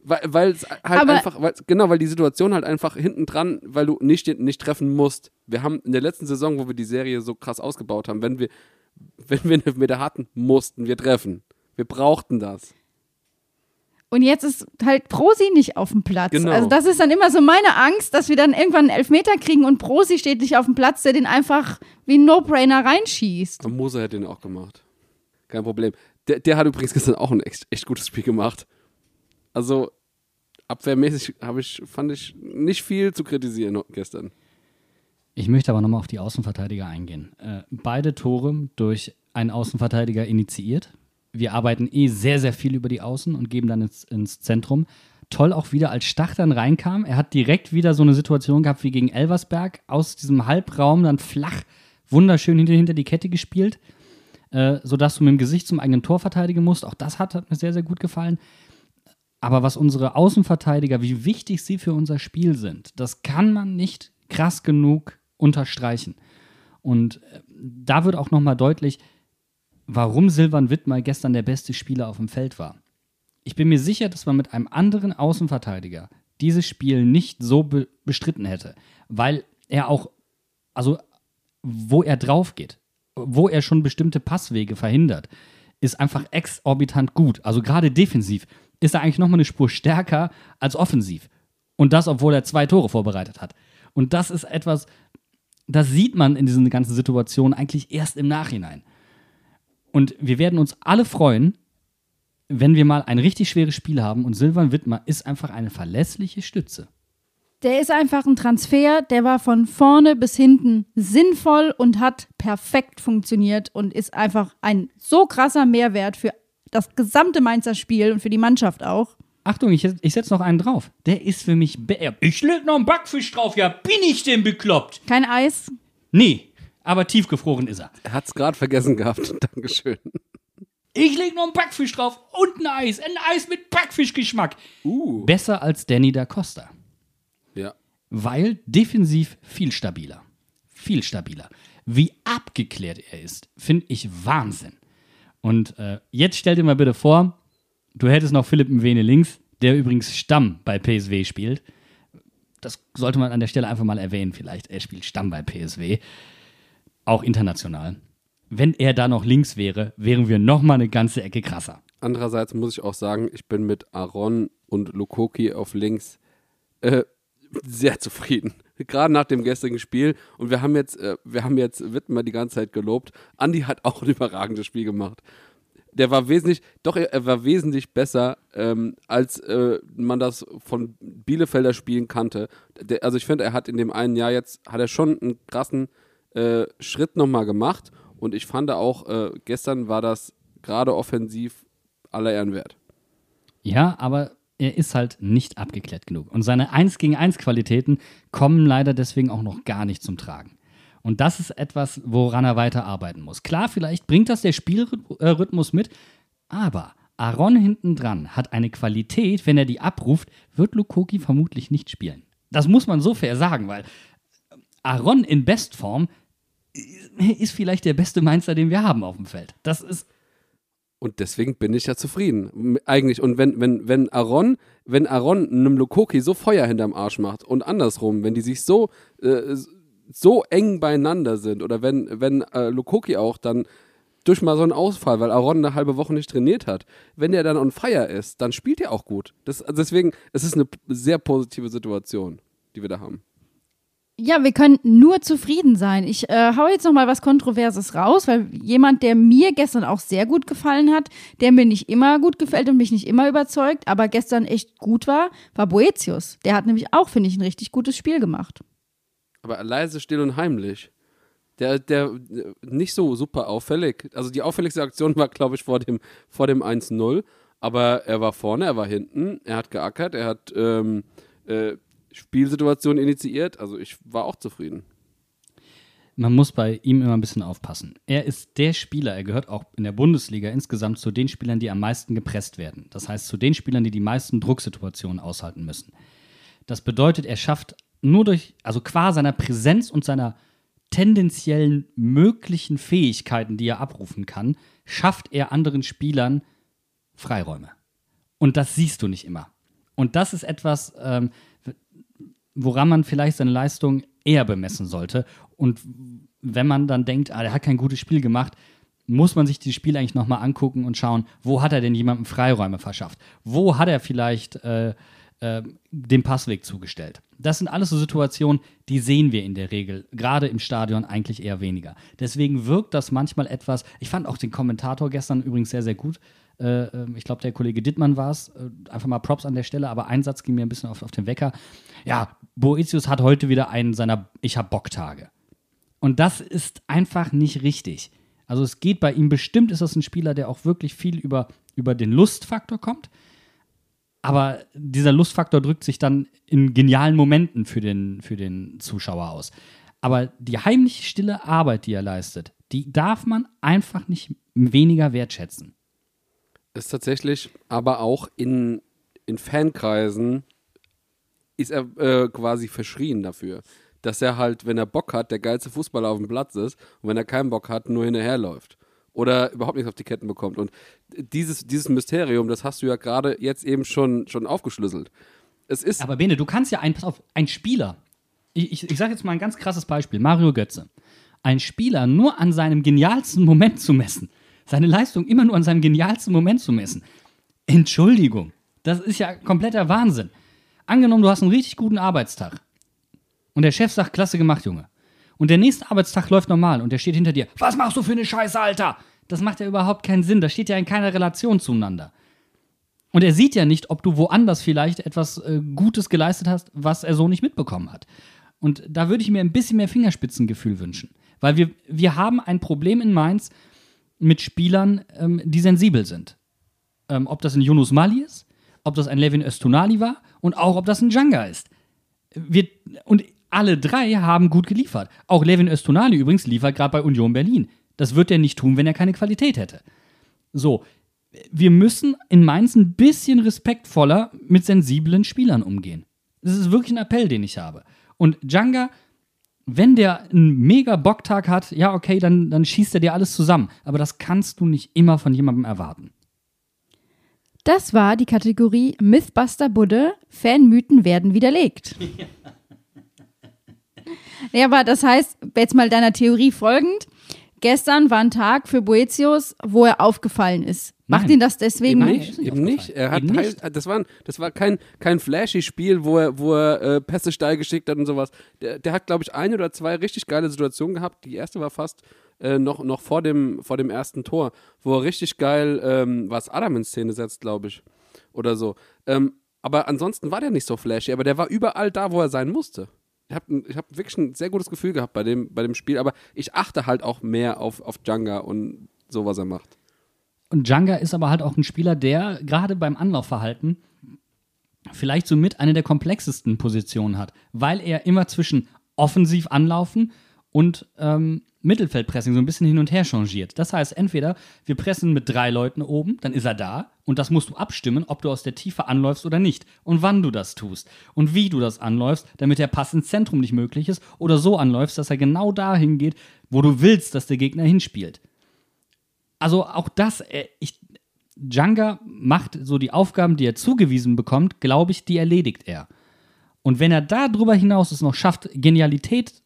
Weil, weil es halt Aber- einfach, weil, genau, weil die Situation halt einfach hinten dran, weil du nicht, nicht treffen musst. Wir haben in der letzten Saison, wo wir die Serie so krass ausgebaut haben, wenn wir, [LAUGHS] wenn wir einen Elfmeter hatten, mussten wir treffen. Wir brauchten das. Und jetzt ist halt Prosi nicht auf dem Platz. Genau. Also das ist dann immer so meine Angst, dass wir dann irgendwann einen Elfmeter kriegen und Prosi steht nicht auf dem Platz, der den einfach wie ein No-Brainer reinschießt. Und Moser hätte den auch gemacht. Kein Problem. Der, der hat übrigens gestern auch ein echt, echt gutes Spiel gemacht. Also, abwehrmäßig habe ich, fand ich nicht viel zu kritisieren gestern. Ich möchte aber nochmal auf die Außenverteidiger eingehen. Äh, beide Tore durch einen Außenverteidiger initiiert. Wir arbeiten eh sehr, sehr viel über die Außen und geben dann ins, ins Zentrum. Toll auch wieder, als Stach dann reinkam. Er hat direkt wieder so eine Situation gehabt wie gegen Elversberg. Aus diesem Halbraum dann flach, wunderschön hinter, hinter die Kette gespielt, äh, sodass du mit dem Gesicht zum eigenen Tor verteidigen musst. Auch das hat, hat mir sehr, sehr gut gefallen. Aber was unsere Außenverteidiger, wie wichtig sie für unser Spiel sind, das kann man nicht krass genug unterstreichen. Und äh, da wird auch nochmal deutlich, warum Silvan Wittmer gestern der beste Spieler auf dem Feld war. Ich bin mir sicher, dass man mit einem anderen Außenverteidiger dieses Spiel nicht so be bestritten hätte, weil er auch, also wo er drauf geht, wo er schon bestimmte Passwege verhindert, ist einfach exorbitant gut. Also gerade defensiv ist er eigentlich nochmal eine Spur stärker als offensiv. Und das, obwohl er zwei Tore vorbereitet hat. Und das ist etwas, das sieht man in diesen ganzen Situationen eigentlich erst im Nachhinein. Und wir werden uns alle freuen, wenn wir mal ein richtig schweres Spiel haben. Und Silvan Wittmer ist einfach eine verlässliche Stütze. Der ist einfach ein Transfer, der war von vorne bis hinten sinnvoll und hat perfekt funktioniert und ist einfach ein so krasser Mehrwert für das gesamte Mainzer Spiel und für die Mannschaft auch. Achtung, ich, ich setze noch einen drauf. Der ist für mich. be- Ich leg noch einen Backfisch drauf. Ja, bin ich denn bekloppt? Kein Eis. Nee, aber tiefgefroren ist er. Er hat es gerade vergessen gehabt. [LAUGHS] Dankeschön. Ich leg noch einen Backfisch drauf und ein Eis. Ein Eis mit Backfischgeschmack. Uh. Besser als Danny da Costa. Ja. weil defensiv viel stabiler. Viel stabiler. Wie abgeklärt er ist, finde ich Wahnsinn. Und äh, jetzt stell dir mal bitte vor, du hättest noch Philipp Mwene links, der übrigens Stamm bei PSW spielt. Das sollte man an der Stelle einfach mal erwähnen, vielleicht. Er spielt Stamm bei PSW, auch international. Wenn er da noch links wäre, wären wir noch mal eine ganze Ecke krasser. Andererseits muss ich auch sagen, ich bin mit Aaron und Lukoki auf links äh, sehr zufrieden. Gerade nach dem gestrigen Spiel. Und wir haben jetzt, äh, wir haben jetzt Wittmer die ganze Zeit gelobt. Andi hat auch ein [LAUGHS] überragendes Spiel gemacht. Der war wesentlich, doch er war wesentlich besser, ähm, als äh, man das von Bielefelder Spielen kannte. Der, also ich finde, er hat in dem einen Jahr jetzt, hat er schon einen krassen äh, Schritt nochmal gemacht. Und ich fand auch, äh, gestern war das gerade offensiv aller Ehren wert. Ja, aber er ist halt nicht abgeklärt genug. Und seine 1 gegen 1 Qualitäten kommen leider deswegen auch noch gar nicht zum Tragen. Und das ist etwas, woran er weiter arbeiten muss. Klar, vielleicht bringt das der Spielrhythmus mit, aber Aaron hinten dran hat eine Qualität, wenn er die abruft, wird Lukoki vermutlich nicht spielen. Das muss man so fair sagen, weil Aaron in Bestform ist vielleicht der beste Mainzer, den wir haben auf dem Feld. Das ist Und deswegen bin ich ja zufrieden. Eigentlich. Und wenn, wenn, wenn Aaron, wenn Aaron einem Lukoki so Feuer hinterm Arsch macht und andersrum, wenn die sich so, äh, so eng beieinander sind oder wenn, wenn äh, Lukoki auch dann durch mal so einen Ausfall, weil Aaron eine halbe Woche nicht trainiert hat, wenn der dann on fire ist, dann spielt er auch gut. Das, also deswegen, es ist eine sehr positive Situation, die wir da haben. Ja, wir können nur zufrieden sein. Ich äh, hau jetzt noch mal was Kontroverses raus, weil jemand, der mir gestern auch sehr gut gefallen hat, der mir nicht immer gut gefällt und mich nicht immer überzeugt, aber gestern echt gut war, war Boetius. Der hat nämlich auch, finde ich, ein richtig gutes Spiel gemacht. Aber leise, still und heimlich. Der, der äh, nicht so super auffällig. Also die auffälligste Aktion war, glaube ich, vor dem, vor dem 1-0. Aber er war vorne, er war hinten, er hat geackert, er hat ähm, äh, Spielsituationen initiiert. Also ich war auch zufrieden. man muss bei ihm immer ein bisschen aufpassen. Er ist der Spieler, er gehört auch in der Bundesliga insgesamt zu den Spielern, die am meisten gepresst werden. Das heißt, zu den Spielern, die die meisten Drucksituationen aushalten müssen. Das bedeutet, er schafft nur durch, also qua seiner Präsenz und seiner tendenziellen möglichen Fähigkeiten, die er abrufen kann, schafft er anderen Spielern Freiräume. Und das siehst du nicht immer. Und das ist etwas, ähm, woran man vielleicht seine Leistung eher bemessen sollte. Und wenn man dann denkt, ah, der hat kein gutes Spiel gemacht, muss man sich die Spiele eigentlich nochmal angucken und schauen, wo hat er denn jemandem Freiräume verschafft? Wo hat er vielleicht äh, äh, den Passweg zugestellt? Das sind alles so Situationen, die sehen wir in der Regel, gerade im Stadion eigentlich eher weniger. Deswegen wirkt das manchmal etwas, ich fand auch den Kommentator gestern übrigens sehr, sehr gut. Äh, äh, ich glaube, der Kollege Dittmann war es. Äh, einfach mal Props an der Stelle, aber ein Satz ging mir ein bisschen auf, auf den Wecker. Ja, Boetius hat heute wieder einen seiner Ich hab Bock-Tage. Und das ist einfach nicht richtig. Also es geht bei ihm bestimmt, ist das ein Spieler, der auch wirklich viel über, über den Lustfaktor kommt. Aber dieser Lustfaktor drückt sich dann in genialen Momenten für den, für den Zuschauer aus. Aber die heimliche stille Arbeit, die er leistet, die darf man einfach nicht weniger wertschätzen. Ist tatsächlich, aber auch in, in Fankreisen ist er äh, quasi verschrien dafür. Dass er halt, wenn er Bock hat, der geilste Fußballer auf dem Platz ist und wenn er keinen Bock hat, nur hinterherläuft. Oder überhaupt nichts auf die Ketten bekommt. Und dieses, dieses Mysterium, das hast du ja gerade jetzt eben schon, schon aufgeschlüsselt. Es ist. Aber Bene, du kannst ja ein, pass auf, ein Spieler, ich, ich, ich sage jetzt mal ein ganz krasses Beispiel, Mario Götze. Ein Spieler nur an seinem genialsten Moment zu messen, seine Leistung immer nur an seinem genialsten Moment zu messen. Entschuldigung, das ist ja kompletter Wahnsinn. Angenommen, du hast einen richtig guten Arbeitstag und der Chef sagt, klasse gemacht, Junge. Und der nächste Arbeitstag läuft normal und der steht hinter dir, was machst du für eine Scheiße, Alter? Das macht ja überhaupt keinen Sinn, das steht ja in keiner Relation zueinander. Und er sieht ja nicht, ob du woanders vielleicht etwas äh, Gutes geleistet hast, was er so nicht mitbekommen hat. Und da würde ich mir ein bisschen mehr Fingerspitzengefühl wünschen. Weil wir, wir haben ein Problem in Mainz mit Spielern, ähm, die sensibel sind. Ähm, ob das ein Yunus Mali ist, ob das ein Levin Östunali war und auch ob das ein Djanga ist. Wir, und alle drei haben gut geliefert. Auch Levin Östunali übrigens liefert gerade bei Union Berlin. Das wird er nicht tun, wenn er keine Qualität hätte. So, wir müssen in Mainz ein bisschen respektvoller mit sensiblen Spielern umgehen. Das ist wirklich ein Appell, den ich habe. Und Djanga, wenn der einen mega Bocktag hat, ja, okay, dann, dann schießt er dir alles zusammen. Aber das kannst du nicht immer von jemandem erwarten. Das war die Kategorie Mythbuster Budde. Fanmythen werden widerlegt. [LAUGHS] ja, aber das heißt, jetzt mal deiner Theorie folgend, gestern war ein Tag für Boetius, wo er aufgefallen ist. Macht ihn das deswegen Nein. Nicht, eben nicht. Er hat Eben teil- nicht. das war, das war kein, kein flashy Spiel, wo er, wo er äh, Pässe steil geschickt hat und sowas. Der, der hat, glaube ich, ein oder zwei richtig geile Situationen gehabt. Die erste war fast äh, noch, noch vor, dem, vor dem ersten Tor, wo er richtig geil ähm, was Adam in Szene setzt, glaube ich. Oder so. Ähm, aber ansonsten war der nicht so flashy, aber der war überall da, wo er sein musste. Ich habe ich hab wirklich ein sehr gutes Gefühl gehabt bei dem, bei dem Spiel, aber ich achte halt auch mehr auf, auf Djanga und so, was er macht. Und Djanga ist aber halt auch ein Spieler, der gerade beim Anlaufverhalten vielleicht somit eine der komplexesten Positionen hat, weil er immer zwischen offensiv anlaufen und ähm, Mittelfeldpressing so ein bisschen hin und her changiert. Das heißt, entweder wir pressen mit drei Leuten oben, dann ist er da und das musst du abstimmen, ob du aus der Tiefe anläufst oder nicht und wann du das tust und wie du das anläufst, damit der Pass ins Zentrum nicht möglich ist oder so anläufst, dass er genau dahin geht, wo du willst, dass der Gegner hinspielt. Also auch das, äh, ich, Djanga macht so die Aufgaben, die er zugewiesen bekommt, glaube ich, die erledigt er. Und wenn er darüber hinaus es noch schafft, Genialität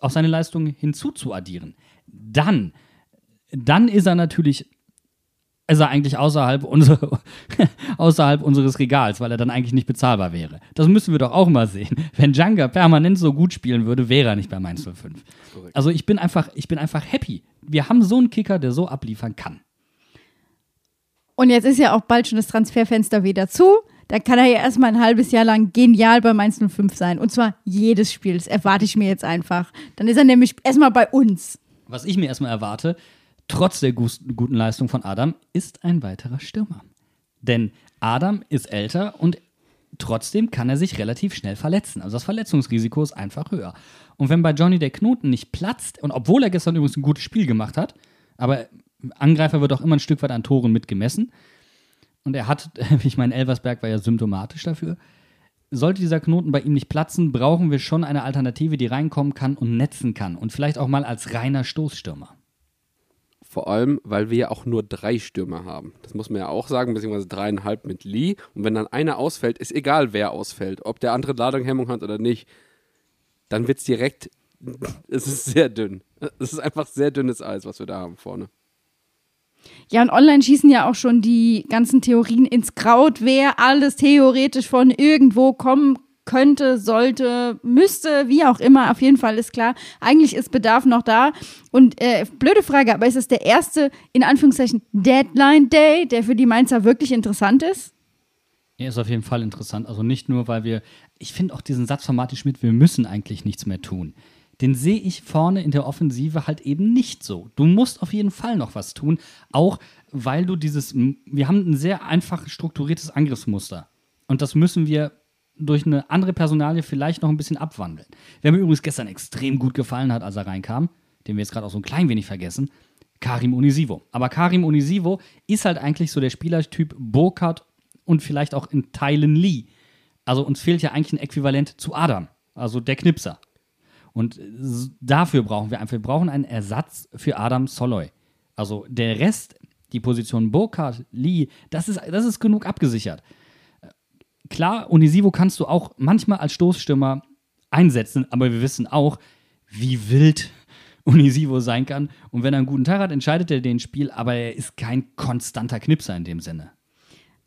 auf seine Leistung hinzuzuaddieren, dann, dann ist er natürlich, ist er eigentlich außerhalb, unsere, [LAUGHS] außerhalb unseres Regals, weil er dann eigentlich nicht bezahlbar wäre. Das müssen wir doch auch mal sehen. Wenn Djanga permanent so gut spielen würde, wäre er nicht bei Mainz 05. Also ich bin einfach, ich bin einfach happy. Wir haben so einen Kicker, der so abliefern kann. Und jetzt ist ja auch bald schon das Transferfenster wieder zu. Da kann er ja erstmal ein halbes Jahr lang genial bei Mainz 05 sein. Und zwar jedes Spiel. Das erwarte ich mir jetzt einfach. Dann ist er nämlich erstmal bei uns. Was ich mir erstmal erwarte, trotz der guten Leistung von Adam, ist ein weiterer Stürmer. Denn Adam ist älter und trotzdem kann er sich relativ schnell verletzen. Also das Verletzungsrisiko ist einfach höher. Und wenn bei Johnny der Knoten nicht platzt, und obwohl er gestern übrigens ein gutes Spiel gemacht hat, aber Angreifer wird auch immer ein Stück weit an Toren mitgemessen. Und er hat, [LAUGHS] ich meine, Elversberg war ja symptomatisch dafür. Sollte dieser Knoten bei ihm nicht platzen, brauchen wir schon eine Alternative, die reinkommen kann und netzen kann. Und vielleicht auch mal als reiner Stoßstürmer. Vor allem, weil wir ja auch nur drei Stürmer haben. Das muss man ja auch sagen, beziehungsweise dreieinhalb mit Lee. Und wenn dann einer ausfällt, ist egal, wer ausfällt, ob der andere Ladunghemmung hat oder nicht, dann wird es direkt, [LAUGHS] es ist sehr dünn. Es ist einfach sehr dünnes Eis, was wir da haben vorne. Ja, und online schießen ja auch schon die ganzen Theorien ins Kraut, wer alles theoretisch von irgendwo kommen könnte, sollte, müsste, wie auch immer. Auf jeden Fall ist klar, eigentlich ist Bedarf noch da. Und äh, blöde Frage, aber ist es der erste, in Anführungszeichen, Deadline Day, der für die Mainzer wirklich interessant ist? Er ist auf jeden Fall interessant. Also nicht nur, weil wir, ich finde auch diesen Satz von Martin Schmidt, wir müssen eigentlich nichts mehr tun. Den sehe ich vorne in der Offensive halt eben nicht so. Du musst auf jeden Fall noch was tun, auch weil du dieses, wir haben ein sehr einfach strukturiertes Angriffsmuster. Und das müssen wir durch eine andere Personalie vielleicht noch ein bisschen abwandeln. Wer mir übrigens gestern extrem gut gefallen hat, als er reinkam, den wir jetzt gerade auch so ein klein wenig vergessen, Karim Unisivo. Aber Karim Unisivo ist halt eigentlich so der Spielertyp Burkhardt und vielleicht auch in Teilen Lee. Also uns fehlt ja eigentlich ein Äquivalent zu Adam, also der Knipser. Und dafür brauchen wir einfach, wir brauchen einen Ersatz für Adam Soloy. Also der Rest, die Position Burkhardt, Lee, das ist, das ist genug abgesichert. Klar, Unisivo kannst du auch manchmal als Stoßstürmer einsetzen, aber wir wissen auch, wie wild [LAUGHS] Unisivo sein kann. Und wenn er einen guten Tag hat, entscheidet er den Spiel, aber er ist kein konstanter Knipser in dem Sinne.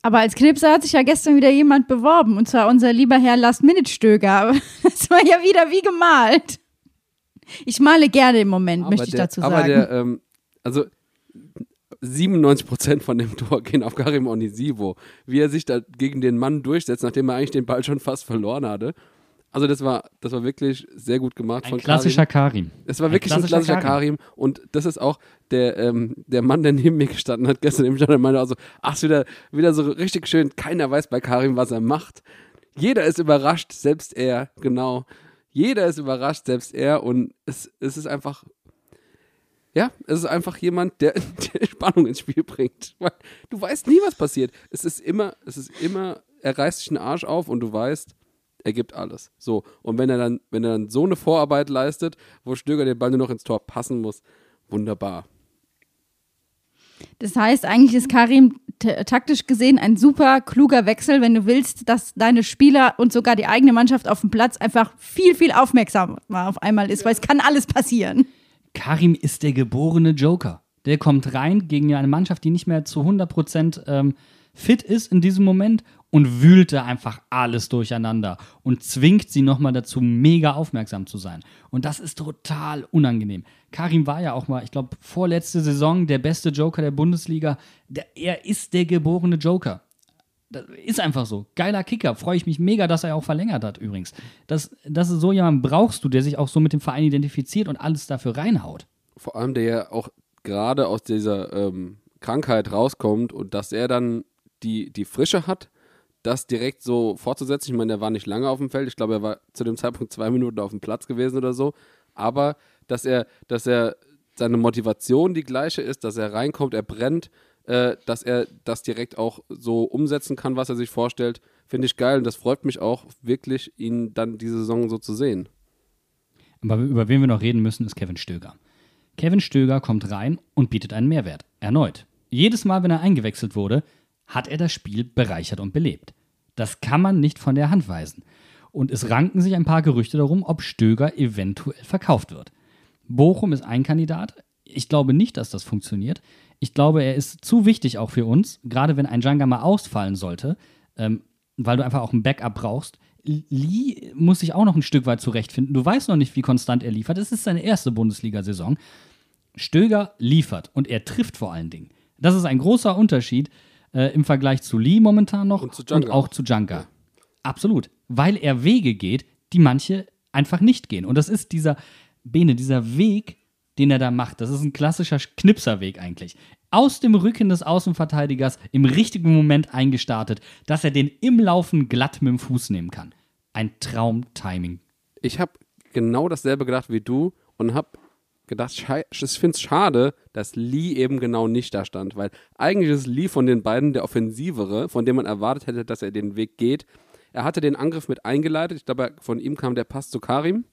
Aber als Knipser hat sich ja gestern wieder jemand beworben, und zwar unser lieber Herr Last-Minute-Stöger. Aber [LAUGHS] Das war ja wieder wie gemalt. Ich male gerne im Moment, möchte ich der, dazu aber sagen. der, ähm, also 97% von dem Tor gehen auf Karim Onisivo. Wie er sich da gegen den Mann durchsetzt, nachdem er eigentlich den Ball schon fast verloren hatte. Also das war, das war wirklich sehr gut gemacht Ein von klassischer Karim. Karim. Es war wirklich ein klassischer Karim. Und das ist auch der, ähm, der Mann, der neben mir gestanden hat gestern im Stadion, meinte also, ach, ist wieder, wieder so richtig schön, keiner weiß bei Karim, was er macht. Jeder ist überrascht, selbst er, genau. Jeder ist überrascht, selbst er. Und es, es ist einfach, ja, es ist einfach jemand, der, [LAUGHS] der Spannung ins Spiel bringt. Weil du weißt nie, was passiert. Es ist immer, es ist immer, er reißt sich den Arsch auf und du weißt, er gibt alles. So. Und wenn er dann, wenn er dann so eine Vorarbeit leistet, wo Stöger den Ball nur noch ins Tor passen muss, wunderbar. Das heißt, eigentlich ist Karim taktisch gesehen ein super kluger Wechsel, wenn du willst, dass deine Spieler und sogar die eigene Mannschaft auf dem Platz einfach viel, viel aufmerksamer auf einmal ist, weil es kann alles passieren. Karim ist der geborene Joker. Der kommt rein gegen eine Mannschaft, die nicht mehr zu 100% ähm, fit ist in diesem Moment und wühlt da einfach alles durcheinander und zwingt sie nochmal dazu, mega aufmerksam zu sein. Und das ist total unangenehm. Karim war ja auch mal, ich glaube, vorletzte Saison der beste Joker der Bundesliga. Der, er ist der geborene Joker. Das ist einfach so. Geiler Kicker. Freue ich mich mega, dass er auch verlängert hat, übrigens. Das, das ist so jemand brauchst du, der sich auch so mit dem Verein identifiziert und alles dafür reinhaut. Vor allem, der ja auch gerade aus dieser ähm, Krankheit rauskommt und dass er dann die, die Frische hat, das direkt so fortzusetzen. Ich meine, der war nicht lange auf dem Feld. Ich glaube, er war zu dem Zeitpunkt [LAUGHS] zwei Minuten auf dem Platz gewesen oder so. Aber dass er, dass er seine Motivation die gleiche ist, dass er reinkommt, er brennt, äh, dass er das direkt auch so umsetzen kann, was er sich vorstellt, finde ich geil. Und das freut mich auch wirklich, ihn dann diese Saison so zu sehen. Aber über wen wir noch reden müssen, ist Kevin Stöger. Kevin Stöger kommt rein und bietet einen Mehrwert. Erneut. Jedes Mal, wenn er eingewechselt wurde, hat er das Spiel bereichert und belebt. Das kann man nicht von der Hand weisen. Und es ranken sich ein paar Gerüchte darum, ob Stöger eventuell verkauft wird. Bochum ist ein Kandidat. Ich glaube nicht, dass das funktioniert. Ich glaube, er ist zu wichtig auch für uns, gerade wenn ein Djanga mal ausfallen sollte, ähm, weil du einfach auch ein Backup brauchst. Lee muss sich auch noch ein Stück weit zurechtfinden. Du weißt noch nicht, wie konstant er liefert. Es ist seine erste Bundesliga-Saison. Stöger liefert und er trifft vor allen Dingen. Das ist ein großer Unterschied äh, im Vergleich zu Lee momentan noch Und zu Djanga auch zu Djanga. Absolut. Weil er Wege geht, die manche einfach nicht gehen. Und das ist dieser, Bene, dieser Weg, den er da macht. Das ist ein klassischer Knipserweg eigentlich. Aus dem Rücken des Außenverteidigers im richtigen Moment eingestartet, dass er den im Laufen glatt mit dem Fuß nehmen kann. Ein Traumtiming. ich habe genau dasselbe gedacht wie du und habe gedacht, ich finde es schade, dass Lee eben genau nicht da stand, weil eigentlich ist Lee von den beiden der offensivere, von dem man erwartet hätte, dass er den Weg geht. Er hatte den Angriff mit eingeleitet. Ich glaube, von ihm kam der Pass zu Karim.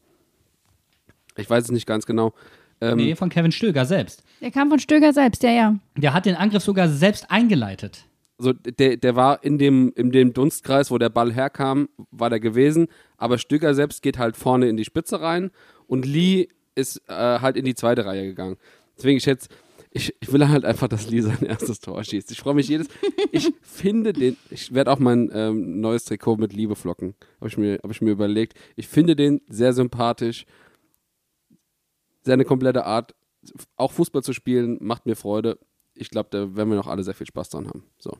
Ich weiß es nicht ganz genau. Ähm, Nee, von Kevin Stöger selbst. Der kam von Stöger selbst, ja, ja. Der hat den Angriff sogar selbst eingeleitet. Also der, der war in dem, in dem Dunstkreis, wo der Ball herkam, war der gewesen. Aber Stöger selbst geht halt vorne in die Spitze rein und Lee ist äh, halt in die zweite Reihe gegangen. Deswegen, ich jetzt, ich, ich will halt einfach, dass Lee sein [LAUGHS] erstes Tor schießt. Ich freue mich jedes. Ich finde den, ich werde auch mein ähm, neues Trikot mit Liebe flocken. Habe ich, mir- hab ich mir überlegt. Ich finde den sehr sympathisch. Seine komplette Art, auch Fußball zu spielen, macht mir Freude. Ich glaube, da werden wir noch alle sehr viel Spaß dran haben. So.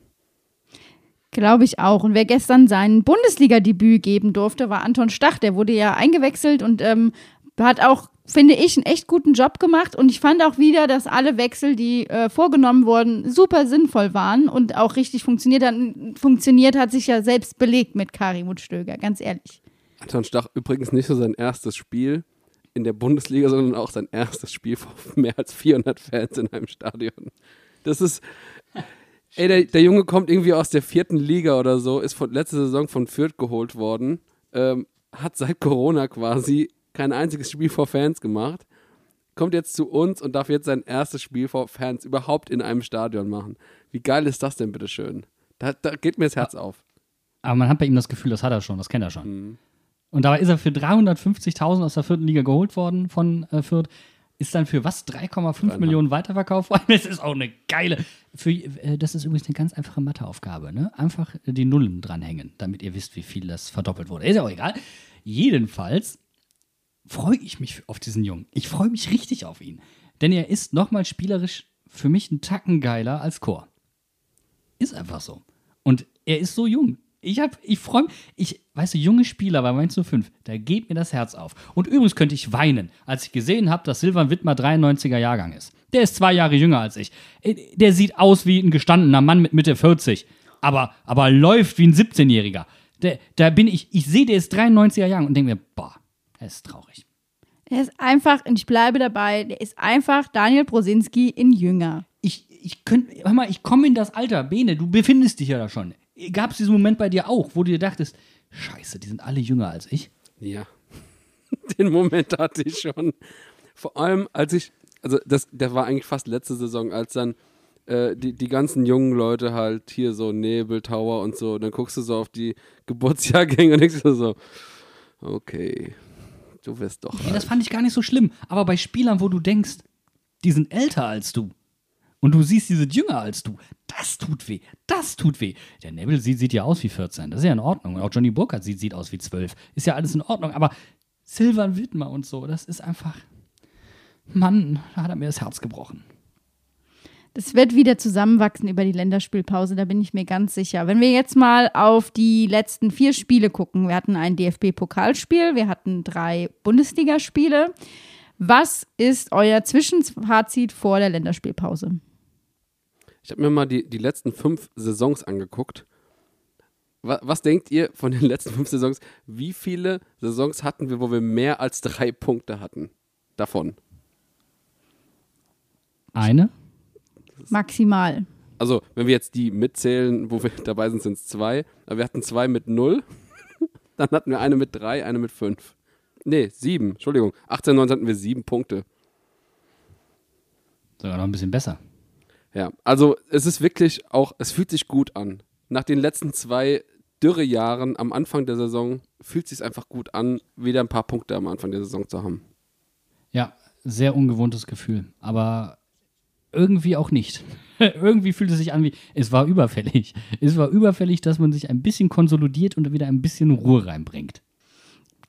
Glaube ich auch. Und wer gestern sein Bundesliga-Debüt geben durfte, war Anton Stach. Der wurde ja eingewechselt und ähm, hat auch, finde ich, einen echt guten Job gemacht. Und ich fand auch wieder, dass alle Wechsel, die äh, vorgenommen wurden, super sinnvoll waren und auch richtig funktioniert haben. Funktioniert hat sich ja selbst belegt mit Karim und Stöger, ganz ehrlich. Anton Stach übrigens nicht nur sein erstes Spiel in der Bundesliga, sondern auch sein erstes Spiel vor mehr als 400 Fans in einem Stadion. Das ist. Ey, der, der Junge kommt irgendwie aus der vierten Liga oder so, ist von letzte Saison von Fürth geholt worden, ähm, hat seit Corona quasi kein einziges Spiel vor Fans gemacht, kommt jetzt zu uns und darf jetzt sein erstes Spiel vor Fans überhaupt in einem Stadion machen. Wie geil ist das denn, bitteschön? Da, da geht mir das Herz auf. Aber man hat bei ihm das Gefühl, das hat er schon, das kennt er schon. Und dabei ist er für 350.000 aus der vierten Liga geholt worden von äh, Fürth. Ist dann für was? 3,5 Millionen weiterverkauft worden? [LAUGHS] Das ist auch eine geile. Für, äh, das ist übrigens eine ganz einfache Matheaufgabe. Ne? Einfach die Nullen dranhängen, damit ihr wisst, wie viel das verdoppelt wurde. Ist ja auch egal. Jedenfalls freue ich mich auf diesen Jungen. Ich freue mich richtig auf ihn. Denn er ist nochmal spielerisch für mich ein Tacken geiler als Chor. Ist einfach so. Und er ist so jung. Ich hab, ich freue mich, ich, weißt du, junge Spieler bei Mainz 05, da geht mir das Herz auf. Und übrigens könnte ich weinen, als ich gesehen habe, dass Silvan Wittmer 93er Jahrgang ist. Der ist zwei Jahre jünger als ich. Äh, Der sieht aus wie ein gestandener Mann mit Mitte 40, aber, aber läuft wie ein 17-Jähriger. Der, da bin ich, ich sehe, der ist 93er Jahrgang und denke mir, boah, er ist traurig. Er ist einfach, und ich bleibe dabei, der ist einfach Daniel Brosinski in Jünger. ich, ich könnte, hör mal, ich komme in das Alter, Bene, du befindest dich ja da schon. Gab es diesen Moment bei dir auch, wo du dir dachtest, scheiße, die sind alle jünger als ich. Ja. [LAUGHS] Den Moment hatte ich schon. Vor allem, als ich, also das, der war eigentlich fast letzte Saison, als dann äh, die, die ganzen jungen Leute halt hier so Nebel, Tower und so, dann guckst du so auf die Geburtsjahrgänge und denkst so, okay, du wirst doch. Nee, das alt. fand ich gar nicht so schlimm. Aber bei Spielern, wo du denkst, die sind älter als du und du siehst, die sind jünger als du, das tut weh. Das tut weh. Der Neville sieht, sieht ja aus wie 14. Das ist ja in Ordnung. Und auch Johnny Burkhardt sieht, sieht aus wie 12. Ist ja alles in Ordnung. Aber Silvan Wittmer und so, das ist einfach. Mann, da hat er mir das Herz gebrochen. Das wird wieder zusammenwachsen über die Länderspielpause, da bin ich mir ganz sicher. Wenn wir jetzt mal auf die letzten vier Spiele gucken, wir hatten ein DFB-Pokalspiel, wir hatten drei Bundesligaspiele. Was ist euer Zwischenfazit vor der Länderspielpause? Ich habe mir mal die, die letzten fünf Saisons angeguckt. Was, was denkt ihr von den [LAUGHS] letzten fünf Saisons? Wie viele Saisons hatten wir, wo wir mehr als drei Punkte hatten? Davon. Eine? Maximal. Also, wenn wir jetzt die mitzählen, wo wir [LAUGHS] dabei sind, sind es zwei. Aber wir hatten zwei mit null. [LAUGHS] Dann hatten wir eine mit drei, eine mit fünf. Nee, sieben. Entschuldigung. 18, 19 hatten wir sieben Punkte. Sogar noch ein bisschen besser. Ja, also es ist wirklich auch, es fühlt sich gut an. Nach den letzten zwei Dürrejahren am Anfang der Saison fühlt es sich einfach gut an, wieder ein paar Punkte am Anfang der Saison zu haben. Ja, sehr ungewohntes Gefühl. Aber irgendwie auch nicht. [LAUGHS] irgendwie fühlt es sich an wie, es war überfällig. Es war überfällig, dass man sich ein bisschen konsolidiert und wieder ein bisschen Ruhe reinbringt.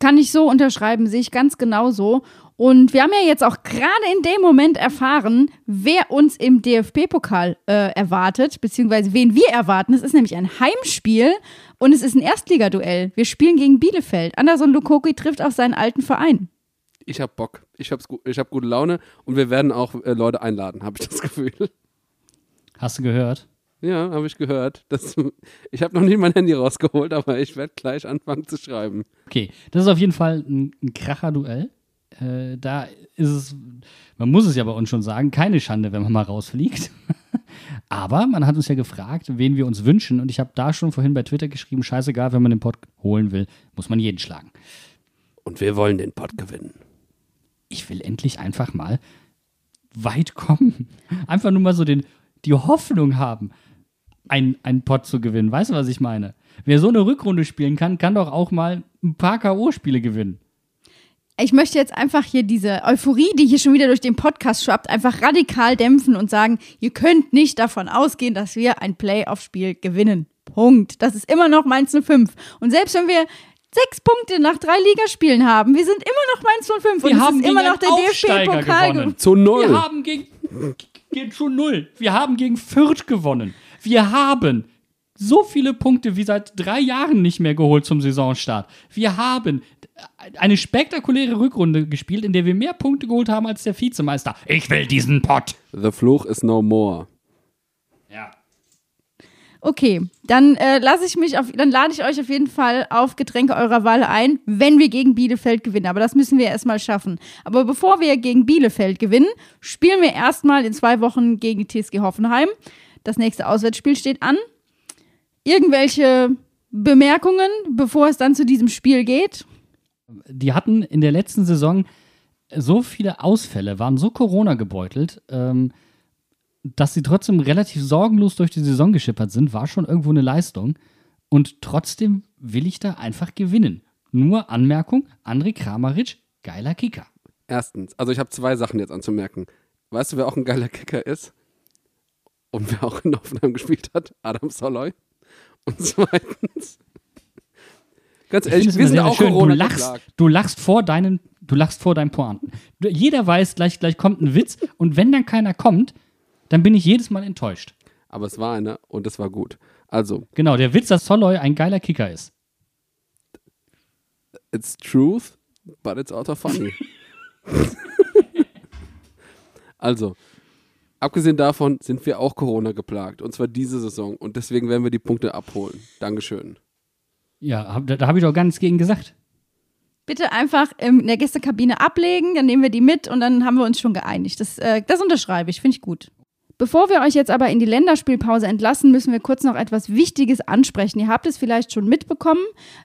Kann ich so unterschreiben, sehe ich ganz genauso. Und wir haben ja jetzt auch gerade in dem Moment erfahren, wer uns im DFB-Pokal äh, erwartet, beziehungsweise wen wir erwarten. Es ist nämlich ein Heimspiel und es ist ein Erstligaduell. Wir spielen gegen Bielefeld. Anderson Lukoki trifft auf seinen alten Verein. Ich hab Bock. Ich, hab's gu ich hab gute Laune und wir werden auch äh, Leute einladen, habe ich das [LAUGHS] Gefühl. Hast du gehört? Ja, habe ich gehört. Das, ich habe noch nie mein Handy rausgeholt, aber ich werde gleich anfangen zu schreiben. Okay, das ist auf jeden Fall ein, ein Kracher-Duell. Äh, da ist es, man muss es ja bei uns schon sagen, keine Schande, wenn man mal rausfliegt. [LAUGHS] Aber man hat uns ja gefragt, wen wir uns wünschen. Und ich habe da schon vorhin bei Twitter geschrieben, scheißegal, wenn man den Pod holen will, muss man jeden schlagen. Und wir wollen den Pod gewinnen. Ich will endlich einfach mal weit kommen. Einfach nur mal so den, die Hoffnung haben, einen, einen Pot zu gewinnen. Weißt du, was ich meine? Wer so eine Rückrunde spielen kann, kann doch auch mal ein paar K.O.-Spiele gewinnen. Ich möchte jetzt einfach hier diese Euphorie, die hier schon wieder durch den Podcast schwappt, einfach radikal dämpfen und sagen, ihr könnt nicht davon ausgehen, dass wir ein Playoff-Spiel gewinnen. Punkt. Das ist immer noch Mainz 05. Und selbst wenn wir sechs Punkte nach drei Ligaspielen haben, wir sind immer noch Mainz 05 und Wir es haben ist immer noch der DFB-Pokal. gewonnen. ge- Zu null. Wir haben gegen, gegen zu null. Wir haben gegen Fürth gewonnen. Wir haben so viele Punkte wie seit drei Jahren nicht mehr geholt zum Saisonstart. Wir haben eine spektakuläre Rückrunde gespielt, in der wir mehr Punkte geholt haben als der Vizemeister. Ich will diesen Pott. The Fluch is no more. Ja. Okay, dann äh, lasse ich mich auf, dann lade ich euch auf jeden Fall auf Getränke eurer Wahl ein, wenn wir gegen Bielefeld gewinnen. Aber das müssen wir erstmal schaffen. Aber bevor wir gegen Bielefeld gewinnen, spielen wir erstmal in zwei Wochen gegen die TSG Hoffenheim. Das nächste Auswärtsspiel steht an. Irgendwelche Bemerkungen, bevor es dann zu diesem Spiel geht? Die hatten in der letzten Saison so viele Ausfälle, waren so Corona gebeutelt, ähm, dass sie trotzdem relativ sorgenlos durch die Saison geschippert sind, war schon irgendwo eine Leistung. Und trotzdem will ich da einfach gewinnen. Nur Anmerkung: André Kramaric, geiler Kicker. Erstens, also ich habe zwei Sachen jetzt anzumerken. Weißt du, wer auch ein geiler Kicker ist? Und wer auch in Hoffenheim gespielt hat? Adam Soloy. Und zweitens, ganz Ich ehrlich, wir sind sehr, auch schön. Corona Du lachst, du lachst vor deinen, du lachst vor deinen Pointen. Jeder weiß, gleich, gleich kommt ein Witz und wenn dann keiner kommt, dann bin ich jedes Mal enttäuscht. Aber es war einer und es war gut. Also, Genau, der Witz, dass Soloy ein geiler Kicker ist. it's truth, but it's also funny. [LAUGHS] also, abgesehen davon sind wir auch Corona geplagt. Und zwar diese Saison. Und deswegen werden wir die Punkte abholen. Dankeschön. Ja, hab, da, da habe ich doch gar nichts gegen gesagt. Bitte einfach in der Gästekabine ablegen, dann nehmen wir die mit und dann haben wir uns schon geeinigt. Das, äh, das unterschreibe ich, finde ich gut. Bevor wir euch jetzt aber in die Länderspielpause entlassen, müssen wir kurz noch etwas Wichtiges ansprechen. Ihr habt es vielleicht schon mitbekommen.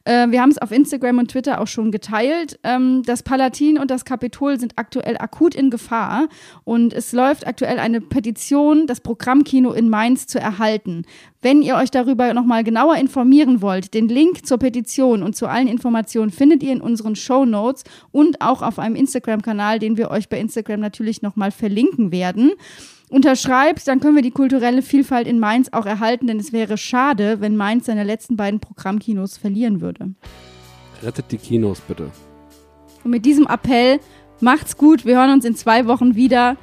Äh, wir haben es auf Instagram und Twitter auch schon geteilt. Ähm, das Palatin und das Kapitol sind aktuell akut in Gefahr und es läuft aktuell eine Petition, das Programmkino in Mainz zu erhalten. Wenn ihr euch darüber nochmal genauer informieren wollt, den Link zur Petition und zu allen Informationen findet ihr in unseren Show Notes und auch auf einem Instagram-Kanal, den wir euch bei Instagram natürlich nochmal verlinken werden unterschreibt, dann können wir die kulturelle Vielfalt in Mainz auch erhalten, denn es wäre schade, wenn Mainz seine letzten beiden Programmkinos verlieren würde. Rettet die Kinos bitte. Und mit diesem Appell, macht's gut, wir hören uns in zwei Wochen wieder.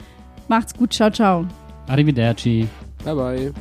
Macht's gut, ciao, ciao. Arrivederci. Bye bye.